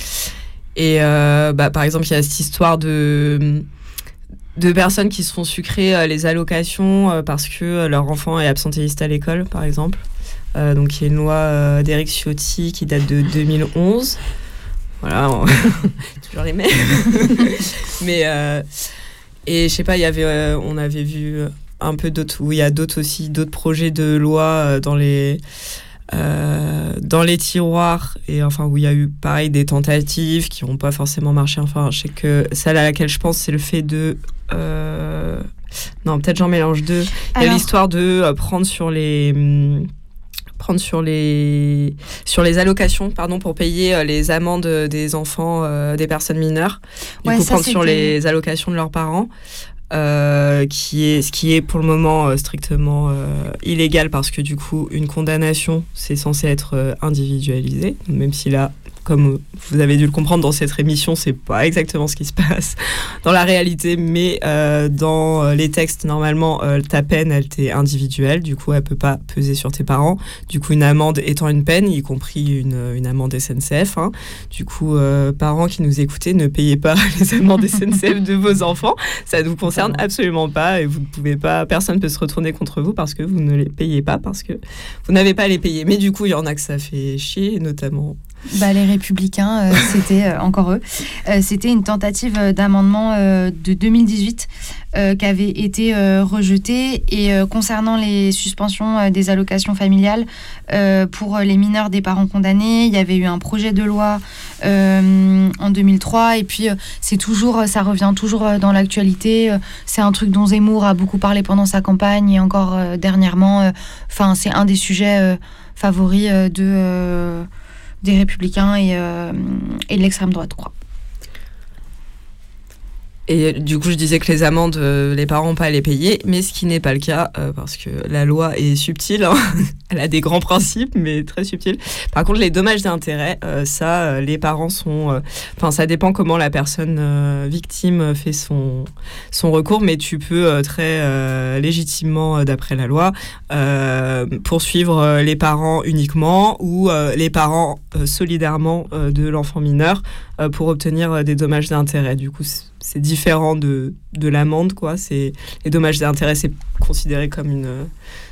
Et bah, par exemple, il y a cette histoire de de personnes qui se font sucrer les allocations parce que leur enfant est absentéiste à l'école, par exemple. Donc il y a une loi d'Éric Ciotti qui date de 2011. Voilà, on- toujours les mêmes. Mais et je sais pas, il y avait, euh, on avait vu un peu d'autres, où il y a d'autres aussi, d'autres projets de loi euh, dans les euh, dans les tiroirs et enfin où il y a eu pareil des tentatives qui n'ont pas forcément marché. Enfin, je sais que celle à laquelle je pense, c'est le fait de euh, non, peut-être j'en mélange deux. Il y a l'histoire de euh, prendre sur les hum, prendre sur les sur les allocations pardon pour payer euh, les amendes des enfants euh, des personnes mineures. Du Ouais, coup ça, prendre sur les allocations de leurs parents euh, qui est ce qui est pour le moment euh, strictement euh, illégal parce que du coup une condamnation c'est censé être individualisé même si là comme vous avez dû le comprendre dans cette émission, c'est pas exactement ce qui se passe dans la réalité, mais euh, dans euh, les textes, normalement, euh, ta peine, elle t'est individuelle, du coup, elle peut pas peser sur tes parents. Du coup, une amende étant une peine, y compris une, une amende SNCF. hein. Du coup, euh, parents qui nous écoutez, ne payez pas les amendes SNCF de vos enfants. Ça ne vous concerne absolument pas et vous ne pouvez pas, personne peut se retourner contre vous parce que vous ne les payez pas, parce que vous n'avez pas à les payer. Mais du coup, il y en a que ça fait chier, notamment Bah, les Républicains, euh, c'était euh, encore eux. Euh, c'était une tentative d'amendement de 2018 euh, qui avait été rejetée. Et concernant les suspensions des allocations familiales pour les mineurs des parents condamnés, il y avait eu un projet de loi en 2003. Et puis, c'est toujours, ça revient toujours dans l'actualité. C'est un truc dont Zemmour a beaucoup parlé pendant sa campagne et encore dernièrement. Enfin, c'est un des sujets favoris de. Des républicains et, euh, et de l'extrême droite, quoi. Et du coup, je disais que les amendes, euh, les parents n'ont pas à les payer, mais ce qui n'est pas le cas, euh, parce que la loi est subtile, hein. elle a des grands principes, mais très subtile. Par contre, les dommages d'intérêt, euh, ça, euh, les parents sont... Enfin, ça dépend comment la personne victime fait son, son recours, mais tu peux très légitimement, d'après la loi, poursuivre les parents uniquement ou les parents solidairement de l'enfant mineur pour obtenir des dommages d'intérêt. Du coup, c'est- différent de, de l'amende, quoi. C'est les dommages d'intérêt, c'est considéré comme une, euh,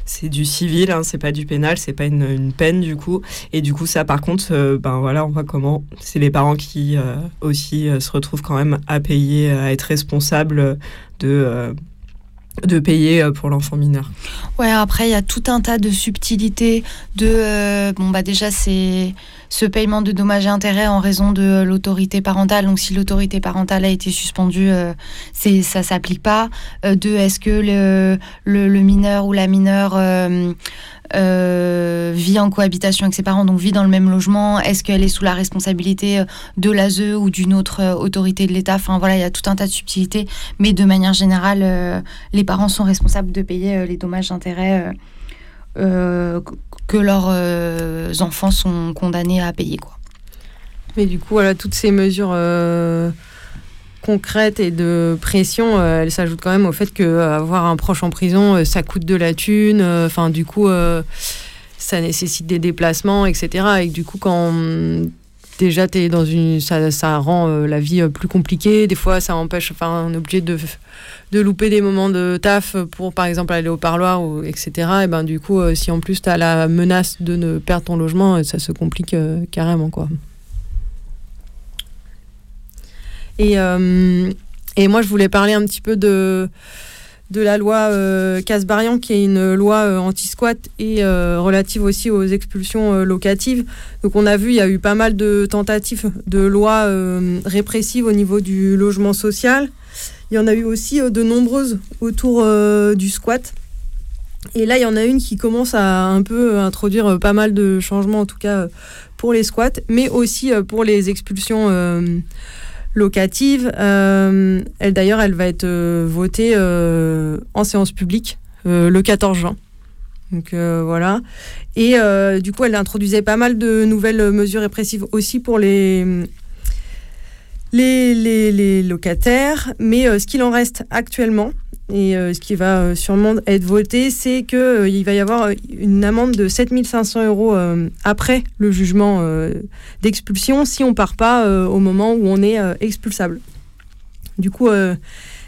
c'est du civil, hein, c'est pas du pénal, c'est pas une, une peine du coup. Et du coup, ça, par contre, euh, ben voilà, on voit comment c'est les parents qui euh, aussi se retrouvent quand même à payer, à être responsables de de payer euh, pour l'enfant mineur. Ouais, après, il y a tout un tas de subtilités. De, euh, bon, bah, déjà, c'est ce paiement de dommages et intérêts en raison de l'autorité parentale. Donc, si l'autorité parentale a été suspendue, euh, c'est, ça s'applique pas. Euh, deux, est-ce que le, le mineur ou la mineure euh, vit en cohabitation avec ses parents, donc vit dans le même logement Est-ce qu'elle est sous la responsabilité euh, de l'ASE ou d'une autre euh, autorité de l'État? Enfin, voilà, il y a tout un tas de subtilités. Mais de manière générale, les parents sont responsables de payer les dommages d'intérêt que leurs enfants sont condamnés à payer. Mais du coup, voilà, toutes ces mesures concrètes et de pression, euh, elles s'ajoutent quand même au fait que euh, avoir un proche en prison, euh, ça coûte de la thune. Enfin, du coup, ça nécessite des déplacements, etc. Et du coup, quand déjà t'es dans une, ça, ça rend la vie plus compliquée. Des fois, ça empêche. Enfin, on est obligé de de louper des moments de taf pour, par exemple, aller au parloir, ou, etc. Et ben, du coup, si en plus tu as la menace de ne perdre ton logement, ça se complique carrément, quoi. Et, euh, et moi, je voulais parler un petit peu de, de la loi euh, Casbarian, qui est une loi euh, anti-squat et euh, relative aussi aux expulsions locatives. Donc, on a vu, il y a eu pas mal de tentatives de lois répressives au niveau du logement social. Il y en a eu aussi de nombreuses autour du squat. Et là, il y en a une qui commence à un peu introduire pas mal de changements, en tout cas pour les squats, mais aussi pour les expulsions locatives. Euh, elle, d'ailleurs, elle va être euh, votée euh, en séance publique le 14 juin. Donc voilà. Et du coup, elle introduisait pas mal de nouvelles mesures répressives aussi pour les, les, les, locataires. Mais ce qu'il en reste actuellement, et euh, ce qui va euh, sûrement être voté, c'est qu'il il va y avoir euh, une amende de 7500 euros euh, après le jugement euh, d'expulsion si on part pas euh, au moment où on est euh, expulsable. Du coup, euh,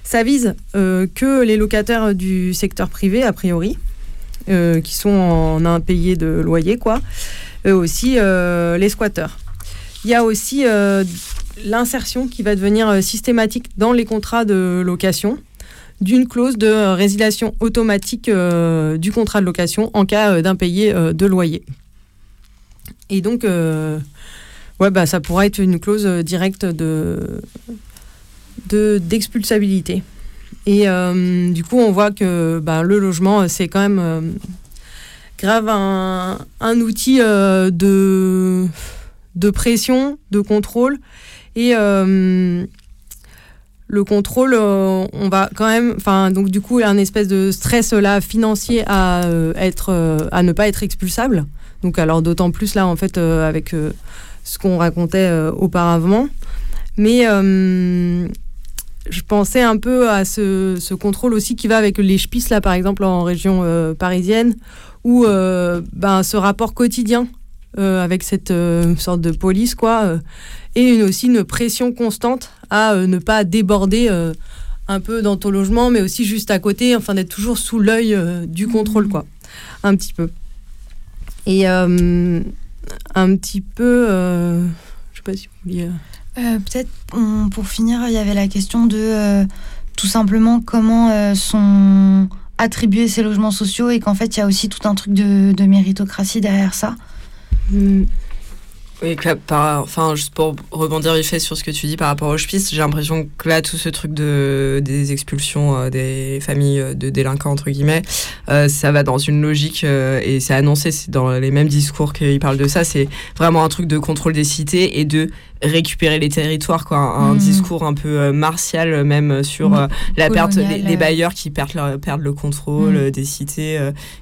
ça vise euh, que les locataires du secteur privé, a priori, euh, qui sont en impayés de loyer, quoi. Aussi, euh, les squatteurs. Il y a aussi euh, l'insertion qui va devenir euh, systématique dans les contrats de location d'une clause de résiliation automatique euh, du contrat de location en cas euh, d'impayé euh, de loyer. Et donc, ouais, bah, ça pourra être une clause directe de de- d'expulsabilité. Et du coup, on voit que bah, le logement, c'est quand même grave un, outil de, de pression, de contrôle. Le contrôle, euh, on va quand même, enfin, donc du coup, un espèce de stress là financier à euh, être, euh, à ne pas être expulsable. Donc, alors d'autant plus là, en fait, euh, avec euh, ce qu'on racontait euh, auparavant. Mais euh, je pensais un peu à ce, contrôle aussi qui va avec les spices là, par exemple, en région euh, parisienne, euh, ben, ce rapport quotidien euh, avec cette euh, sorte de police, quoi, euh, et une- aussi une pression constante à euh, ne pas déborder euh, un peu dans ton logement, mais aussi juste à côté, enfin d'être toujours sous l'œil euh, du contrôle, quoi, un petit peu. Et un petit peu, je sais pas si vous vouliez. Peut-être pour finir, il y avait la question de tout simplement comment sont attribués ces logements sociaux et qu'en fait il y a aussi tout un truc de, de méritocratie derrière ça. Oui, que par, enfin, juste pour rebondir vite fait sur ce que tu dis par rapport au hospice, j'ai l'impression que là, tout ce truc de, des expulsions euh, des familles euh, de délinquants, entre guillemets, euh, ça va dans une logique, euh, et c'est annoncé, c'est dans les mêmes discours qu'ils parlent de ça, c'est vraiment un truc de contrôle des cités et de récupérer les territoires, quoi. Un, Mhm. discours un peu martial, même sur euh, la perte des, les bailleurs qui perdent, leur- perdent le contrôle euh, des cités,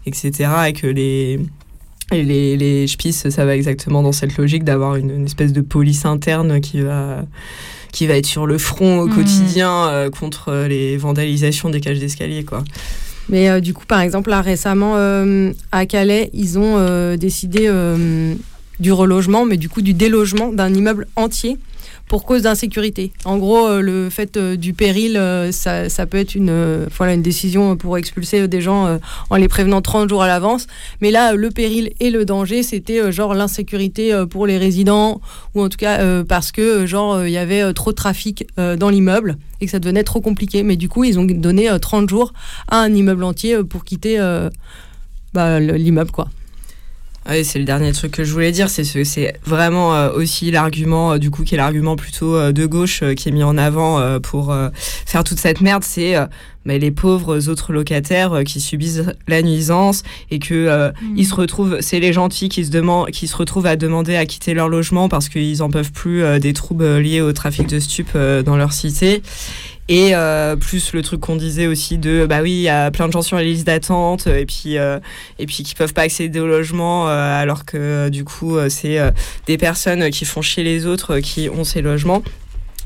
etc. Et que les et les, les spices, ça va exactement dans cette logique d'avoir une, une espèce de police interne qui va, qui va être sur le front au Mhm. quotidien euh, contre les vandalisations des cages d'escalier. quoi. Mais euh, du coup, par exemple, là récemment, euh, à Calais, ils ont décidé du relogement, mais du coup du délogement d'un immeuble entier pour cause d'insécurité. En gros, euh, le fait euh, du péril, euh, ça, peut être une, voilà, une décision pour expulser des gens en les prévenant 30 jours à l'avance. Mais là, le péril et le danger, c'était genre l'insécurité pour les résidents, ou en tout cas parce que genre il y avait trop de trafic dans l'immeuble et que ça devenait trop compliqué. Mais du coup, ils ont donné euh, 30 jours à un immeuble entier pour quitter bah, le- l'immeuble, quoi. Ouais, c'est le dernier truc que je voulais dire, c'est ce- c'est vraiment euh, aussi l'argument euh, du coup qui est l'argument plutôt euh, de gauche euh, qui est mis en avant euh, pour euh, faire toute cette merde, c'est euh, mais les pauvres autres locataires euh, qui subissent la nuisance et que euh, ils se retrouvent, c'est les gentils qui se demandent, qui se retrouvent à demander à quitter leur logement parce qu'ils en peuvent plus euh, des troubles liés au trafic de stupes euh, dans leur cité. Et euh, plus le truc qu'on disait aussi de bah oui, il y a plein de gens sur la liste d'attente et puis euh, et puis qui peuvent pas accéder au logement euh, alors que du coup euh, c'est des personnes qui font chier les autres qui ont ces logements.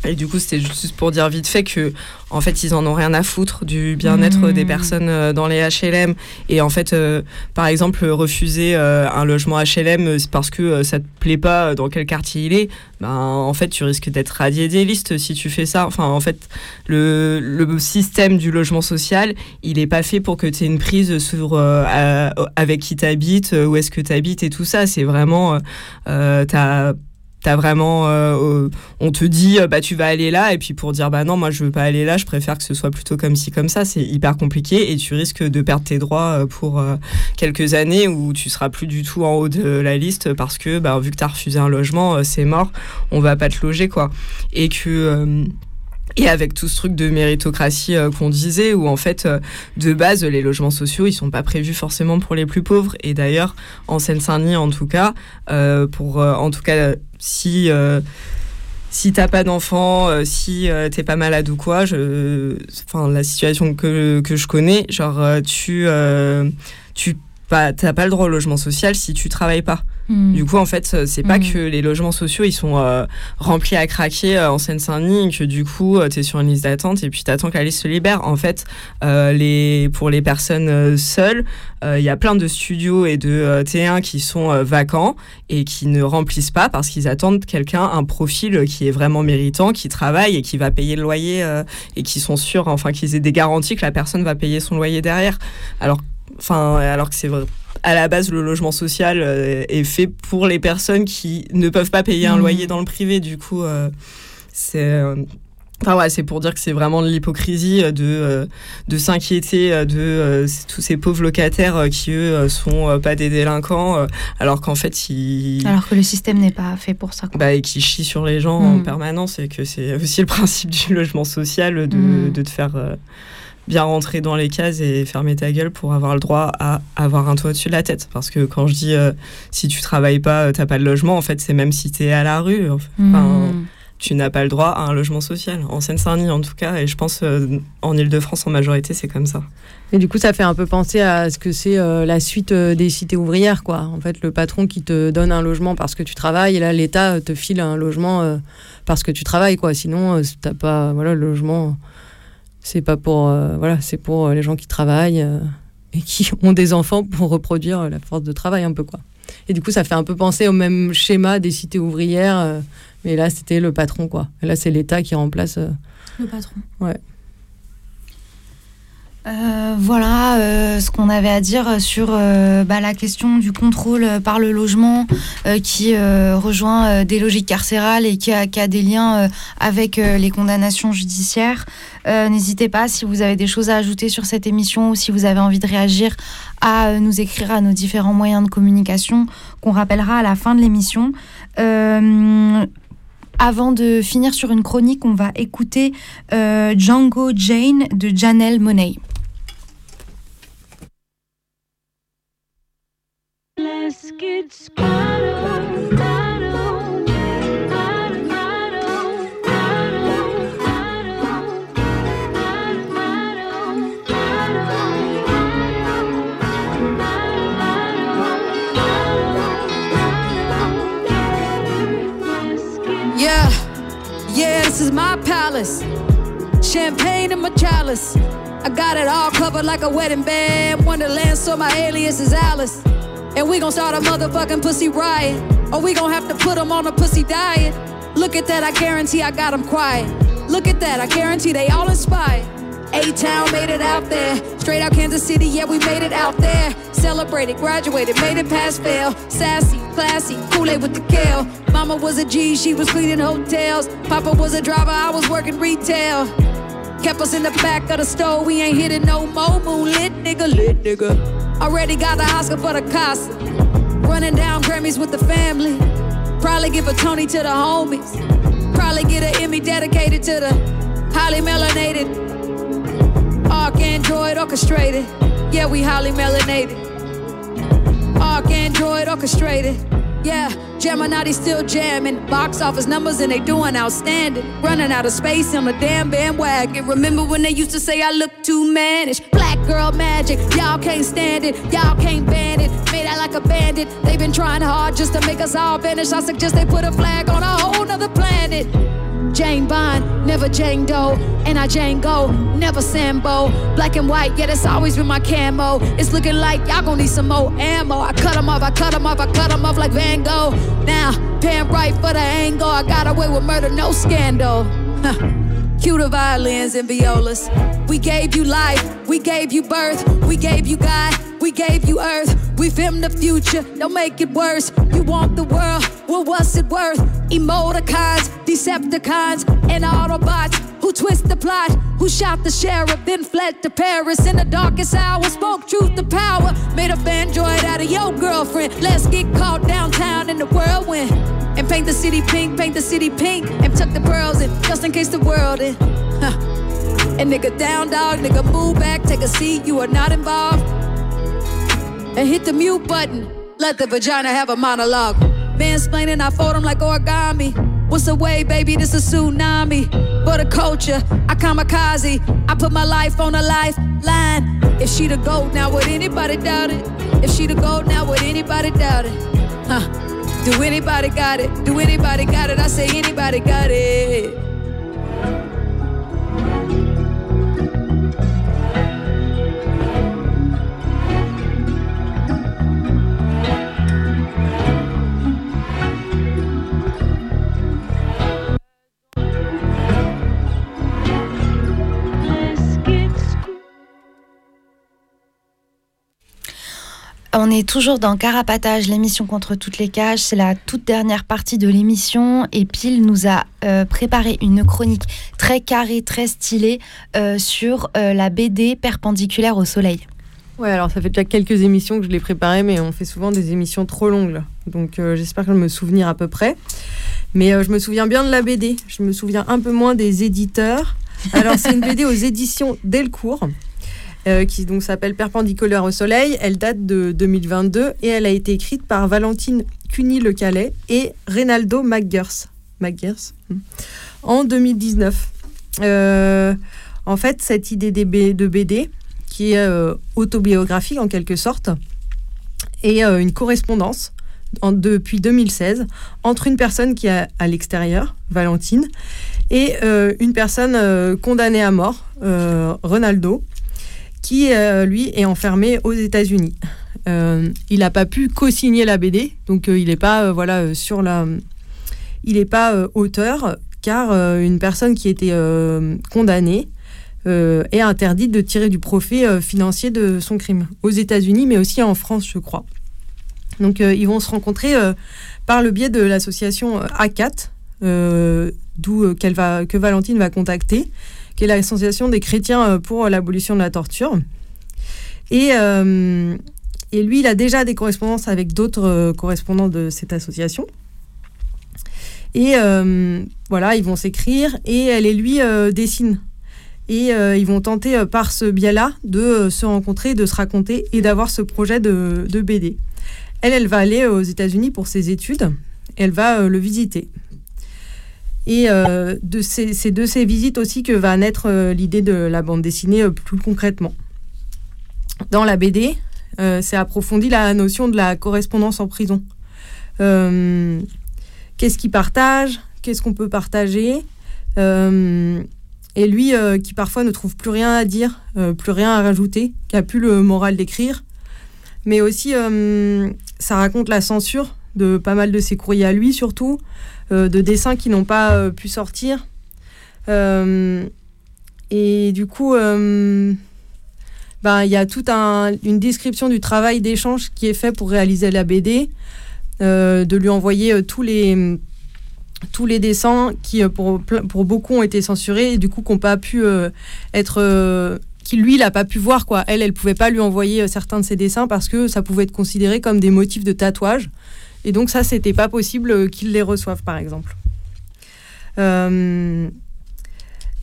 Et du coup, c'était juste pour dire vite fait que, en fait, ils en ont rien à foutre du bien-être Mmh. des personnes euh, dans les HLM. Et en fait, euh, par exemple, refuser euh, un logement HLM parce que euh, ça te plaît pas dans quel quartier il est, ben, en fait, tu risques d'être radié des listes si tu fais ça. Enfin, en fait, le, le système du logement social, il est pas fait pour que tu aies une prise sur avec qui t'habites, euh, où est-ce que t'habites et tout ça. C'est vraiment, euh, euh, t'as vraiment, euh, euh, on te dit, euh, bah tu vas aller là, et puis pour dire, bah non, moi je veux pas aller là, je préfère que ce soit plutôt comme ci, comme ça, c'est hyper compliqué, et tu risques de perdre tes droits pour quelques années où tu seras plus du tout en haut de la liste parce que, bah, vu que t'as refusé un logement, c'est mort, on va pas te loger, quoi. Et que. et avec tout ce truc de méritocratie qu'on disait, où en fait, de base, les logements sociaux, ils sont pas prévus forcément pour les plus pauvres. Et d'ailleurs, en Seine-Saint-Denis, en tout cas, pour, en tout cas, si euh, si t'as pas d'enfant, euh, si euh, t'es pas malade ou quoi, enfin la situation que, que je connais, genre euh, tu tu pas t'as pas le droit au logement social si tu travailles pas. Hmm. Du coup, en fait, euh, c'est pas Mm. que les logements sociaux, ils sont euh, remplis à craquer euh, en Seine-Saint-Denis, que du coup, tu es sur une liste d'attente et puis t'attends que la liste se libère. En fait, euh, les, pour les personnes seules, euh, il y a plein de studios et de euh, T1 qui sont vacants et qui ne remplissent pas parce qu'ils attendent quelqu'un, un profil qui est vraiment méritant, qui travaille et qui va payer le loyer et qui sont sûrs, enfin, qu'ils aient des garanties que la personne va payer son loyer derrière. Alors, enfin, alors que c'est vrai à la base, le logement social euh, est fait pour les personnes qui ne peuvent pas payer un Mhm. loyer dans le privé. Du coup, euh, c'est. euh, Enfin ouais, c'est pour dire que c'est vraiment de l'hypocrisie de, euh, de s'inquiéter de euh, tous ces pauvres locataires qui, eux, sont euh, pas des délinquants, alors qu'en fait, ils... Alors que le système n'est pas fait pour ça. quoi. Bah, et qui chient sur les gens en Mm. permanence et que c'est aussi le principe du logement social de, Mm. de te faire bien rentrer dans les cases et fermer ta gueule pour avoir le droit à avoir un toit au-dessus de la tête. Parce que quand je dis euh, si tu travailles pas, euh, t'as pas de logement, en fait, c'est même si t'es à la rue. Enfin, Mm. tu n'as pas le droit à un logement social. En Seine-Saint-Denis, en tout cas, et je pense euh, en Ile-de-France, en majorité, c'est comme ça. Et du coup, ça fait un peu penser à ce que c'est euh, la suite des cités ouvrières, quoi. En fait, le patron qui te donne un logement parce que tu travailles, et là, l'État te file un logement parce que tu travailles, quoi. Sinon, t'as pas, voilà, le logement, c'est pas pour, euh, voilà, c'est pour euh, les gens qui travaillent euh, et qui ont des enfants pour reproduire la force de travail, un peu, quoi. Et du coup, ça fait un peu penser au même schéma des cités ouvrières, mais là, c'était le patron, quoi. Et là, c'est l'État qui remplace. Le patron. Ouais. Euh, voilà euh, ce qu'on avait à dire sur euh, bah, la question du contrôle par le logement qui rejoint des logiques carcérales et qui a, qui a des liens avec les condamnations judiciaires. N'hésitez pas si vous avez des choses à ajouter sur cette émission ou si vous avez envie de réagir à nous écrire à nos différents moyens de communication qu'on rappellera à la fin de l'émission. Avant de finir sur une chronique, on va écouter Django Jane de Janelle Monet. Started. Yeah, yeah, this is my palace. Champagne in my chalice. I got it all covered like a wedding band. Wonderland, so my alias is Alice. And we gon' start a motherfucking pussy riot. Or we gon' have to put them on a pussy diet. Look at that, I guarantee I got them quiet. Look at that, I guarantee they all inspired. A-Town made it out there. Straight out Kansas City, yeah, we made it out there. Celebrated, graduated, made it past fail. Sassy, classy, Kool-Aid with the kale. Mama was a G, she was cleaning hotels. Papa was a driver, I was working retail. Kept us in the back of the store, we ain't hitting no more. Moonlit nigga, lit nigga. Already got the Oscar for the Casa. Running down Grammys with the family. Probably give a Tony to the homies. Probably get an Emmy dedicated to the highly melanated. Arc Android orchestrated. Yeah, we highly melanated. Arc Android orchestrated. Yeah, Gemini still jamming. Box office numbers and they doing outstanding. Running out of space on the damn bandwagon. Remember when they used to say I look too mannish? Black girl magic, y'all can't stand it. Y'all can't ban it. Made out like a bandit. They've been trying hard just to make us all vanish. I suggest they put a flag on a whole nother planet. Jane Bond, never Jane Doe. And I Jane Go, never Sambo. Black and white, yeah, that's always been my camo. It's looking like y'all gon' need some more ammo. I cut 'em off, I cut off, I cut off like Van Gogh. Now, pan right for the angle. I got away with murder, no scandal. Huh. Cue the violins and violas. We gave you life, we gave you birth, we gave you God, we gave you earth. We filmed the future, don't make it worse. Want the world, well, what's it worth? Emoticons, Decepticons, and Autobots who twist the plot, who shot the sheriff, then fled to Paris in the darkest hour. Spoke truth to power, made a android out of your girlfriend. Let's get caught downtown in the whirlwind. And paint the city pink, paint the city pink, and tuck the pearls in, just in case the world in. Huh. And nigga down dog, nigga move back, take a seat, you are not involved. And hit the mute button, let the vagina have a monologue. Mansplaining, I fold them like origami. What's the way, baby? This a tsunami. For the culture, I kamikaze. I put my life on a lifeline. If she the gold, now would anybody doubt it? If she the gold, now would anybody doubt it? Huh. Do anybody got it? Do anybody got it? I say anybody got it. On est toujours dans Carapatage, l'émission contre toutes les cages. C'est la toute dernière partie de l'émission et Pile nous a euh, préparé une chronique très carrée, très stylée euh, sur euh, la BD perpendiculaire au soleil. Ouais, alors ça fait déjà quelques émissions que je l'ai préparée, mais on fait souvent des émissions trop longues. Donc j'espère que je me souvenir à peu près. Mais je me souviens bien de la BD. Je me souviens un peu moins des éditeurs. Alors c'est une BD aux éditions Delcourt. Euh, qui donc s'appelle Perpendiculaire au soleil. Elle date de 2022 et elle a été écrite par Valentine Cuny-Le Calais et Reynaldo McGers. McGers hmm, en 2019. Euh, en fait, cette idée de BD, qui est euh, autobiographique en quelque sorte, euh, une correspondance depuis 2016 entre une personne qui est à l'extérieur, Valentine, et une personne condamnée à mort, Ronaldo, qui euh, lui est enfermé aux États-Unis. Euh, il n'a pas pu co-signer la BD, donc euh, il n'est pas voilà sur la, il n'est pas auteur, car une personne qui était condamnée est interdite de tirer du profit financier de son crime aux États-Unis, mais aussi en France, je crois. Donc ils vont se rencontrer par le biais de l'association ACAT, d'où qu'elle va, que Valentine va contacter, qui est l'association des chrétiens euh, pour l'abolition de la torture. Et, euh, et lui, il a déjà des correspondances avec d'autres euh, correspondants de cette association. Et euh, voilà, ils vont s'écrire et elle et lui euh, dessinent. Et euh, ils vont tenter euh, par ce biais-là de euh, se rencontrer, de se raconter et d'avoir ce projet de, BD. Elle, elle va aller aux États-Unis pour ses études. Elle va euh, le visiter. Et euh, c'est de ces visites aussi que va naître euh, l'idée de la bande dessinée euh, plus concrètement. Dans la BD, c'est approfondi la notion de la correspondance en prison. Qu'est-ce qu'il partage Qu'est-ce qu'on peut partager Et lui, qui parfois ne trouve plus rien à dire, plus rien à rajouter, qui a plus le moral d'écrire. Mais aussi, ça raconte la censure de pas mal de ses courriers à lui, surtout, de dessins qui n'ont pas euh, pu sortir. Euh, et du coup, euh, ben, il y a toute une description du travail d'échange qui est fait pour réaliser la BD, euh, de lui envoyer euh, tous les tous les dessins qui euh, pour, pour beaucoup ont été censurés et du coup qui n'ont pas pu euh, être euh, qui lui il a pas pu voir quoi elle elle pouvait pas lui envoyer euh, certains de ses dessins parce que ça pouvait être considéré comme des motifs de tatouage et donc ça c'était pas possible euh, qu'il les reçoive par exemple. Euh,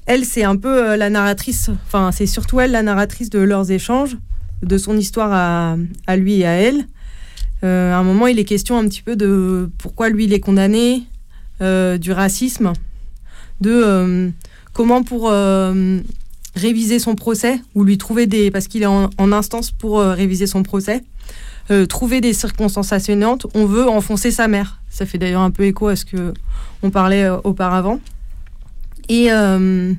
elle c'est un peu euh, la narratrice enfin c'est surtout elle la narratrice de leurs échanges de son histoire à, lui et à elle. À un moment il est question un petit peu de pourquoi lui il est condamné du racisme, de comment pour réviser son procès, ou lui trouver des... parce qu'il est en, instance pour réviser son procès, euh, trouver des circonstances atténuantes, on veut enfoncer sa mère. Ça fait d'ailleurs un peu écho à ce que on parlait euh, auparavant. Et, euh,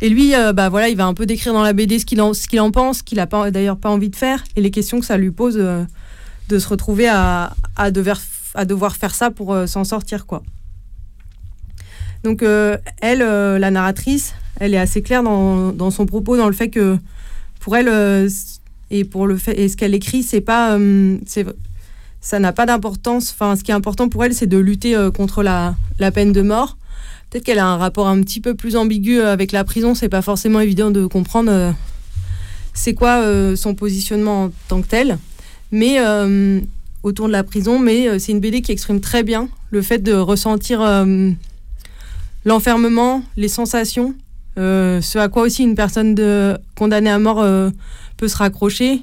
et lui, bah voilà, il va un peu décrire dans la BD ce qu'il en, ce qu'il en pense, ce qu'il n'a pas, d'ailleurs pas envie de faire, et les questions que ça lui pose de se retrouver à, à, devoir, à devoir faire ça pour s'en sortir, quoi. Donc elle, la narratrice, elle est assez claire dans, dans son propos, dans le fait que pour elle et pour le fait et ce qu'elle écrit, c'est pas, euh, c'est ça n'a pas d'importance. Enfin, ce qui est important pour elle, c'est de lutter euh, contre la, la peine de mort. Peut-être qu'elle a un rapport un petit peu plus ambigu euh, avec la prison. C'est pas forcément évident de comprendre c'est quoi son positionnement en tant que tel, mais autour de la prison. Mais c'est une BD qui exprime très bien le fait de ressentir l'enfermement, les sensations, ce à quoi aussi une personne condamnée à mort euh, peut se raccrocher,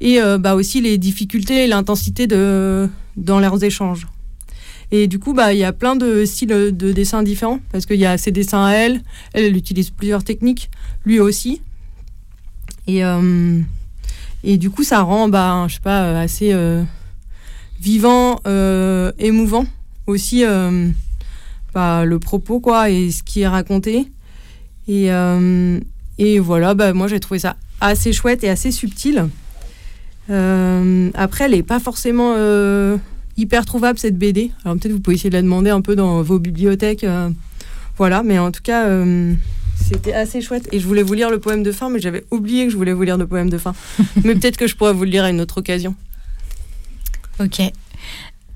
et euh, bah, aussi les difficultés et l'intensité dans leurs échanges. Et du coup, bah, il y a plein de styles de dessins différents, parce qu'il y a ses dessins à elle, elle, utilise plusieurs techniques, lui aussi. Et, euh, et du coup, ça rend, bah, je sais pas, euh, assez euh, vivant, euh, émouvant aussi euh, bah, le propos quoi et ce qui est raconté. Et, euh, et voilà, bah, moi j'ai trouvé ça assez chouette et assez subtil. Euh, après, elle n'est pas forcément euh, hyper trouvable cette BD. Alors peut-être vous pouvez essayer de la demander un peu dans vos bibliothèques. voilà, mais en tout cas, c'était assez chouette. Et je voulais vous lire le poème de fin, mais j'avais oublié que je voulais vous lire le poème de fin. mais peut-être que je pourrais vous le lire à une autre occasion. Ok.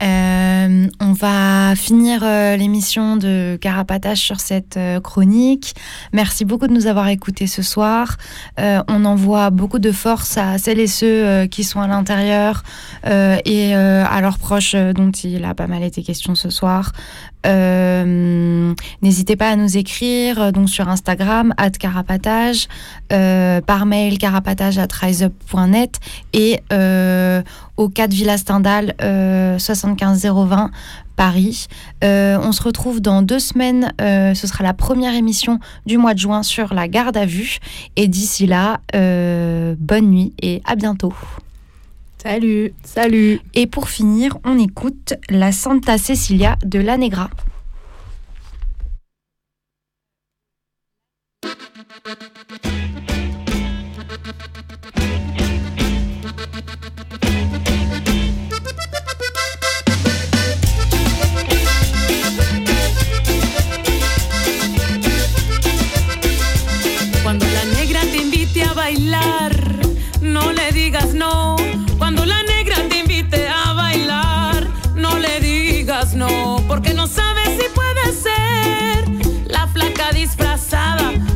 Euh, on va finir euh, l'émission de Carapatage sur cette euh, chronique. Merci beaucoup de nous avoir écoutés ce soir. On envoie beaucoup de force à celles et ceux qui sont à l'intérieur et à leurs proches dont il a pas mal été question ce soir. Euh, N'hésitez pas à nous écrire euh, donc sur Instagram @carapatage, euh, par mail carapatage at riseup.net et euh, au 4 Villa Stendhal euh, 75020 Paris. Euh, on se retrouve dans deux semaines. euh, ce sera la première émission du mois de juin sur la garde à vue. Et d'ici là, euh, bonne nuit et à bientôt. Salut. Salut. Et pour finir, on écoute la Santa Cecilia de la Negra.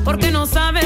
Porque no sabes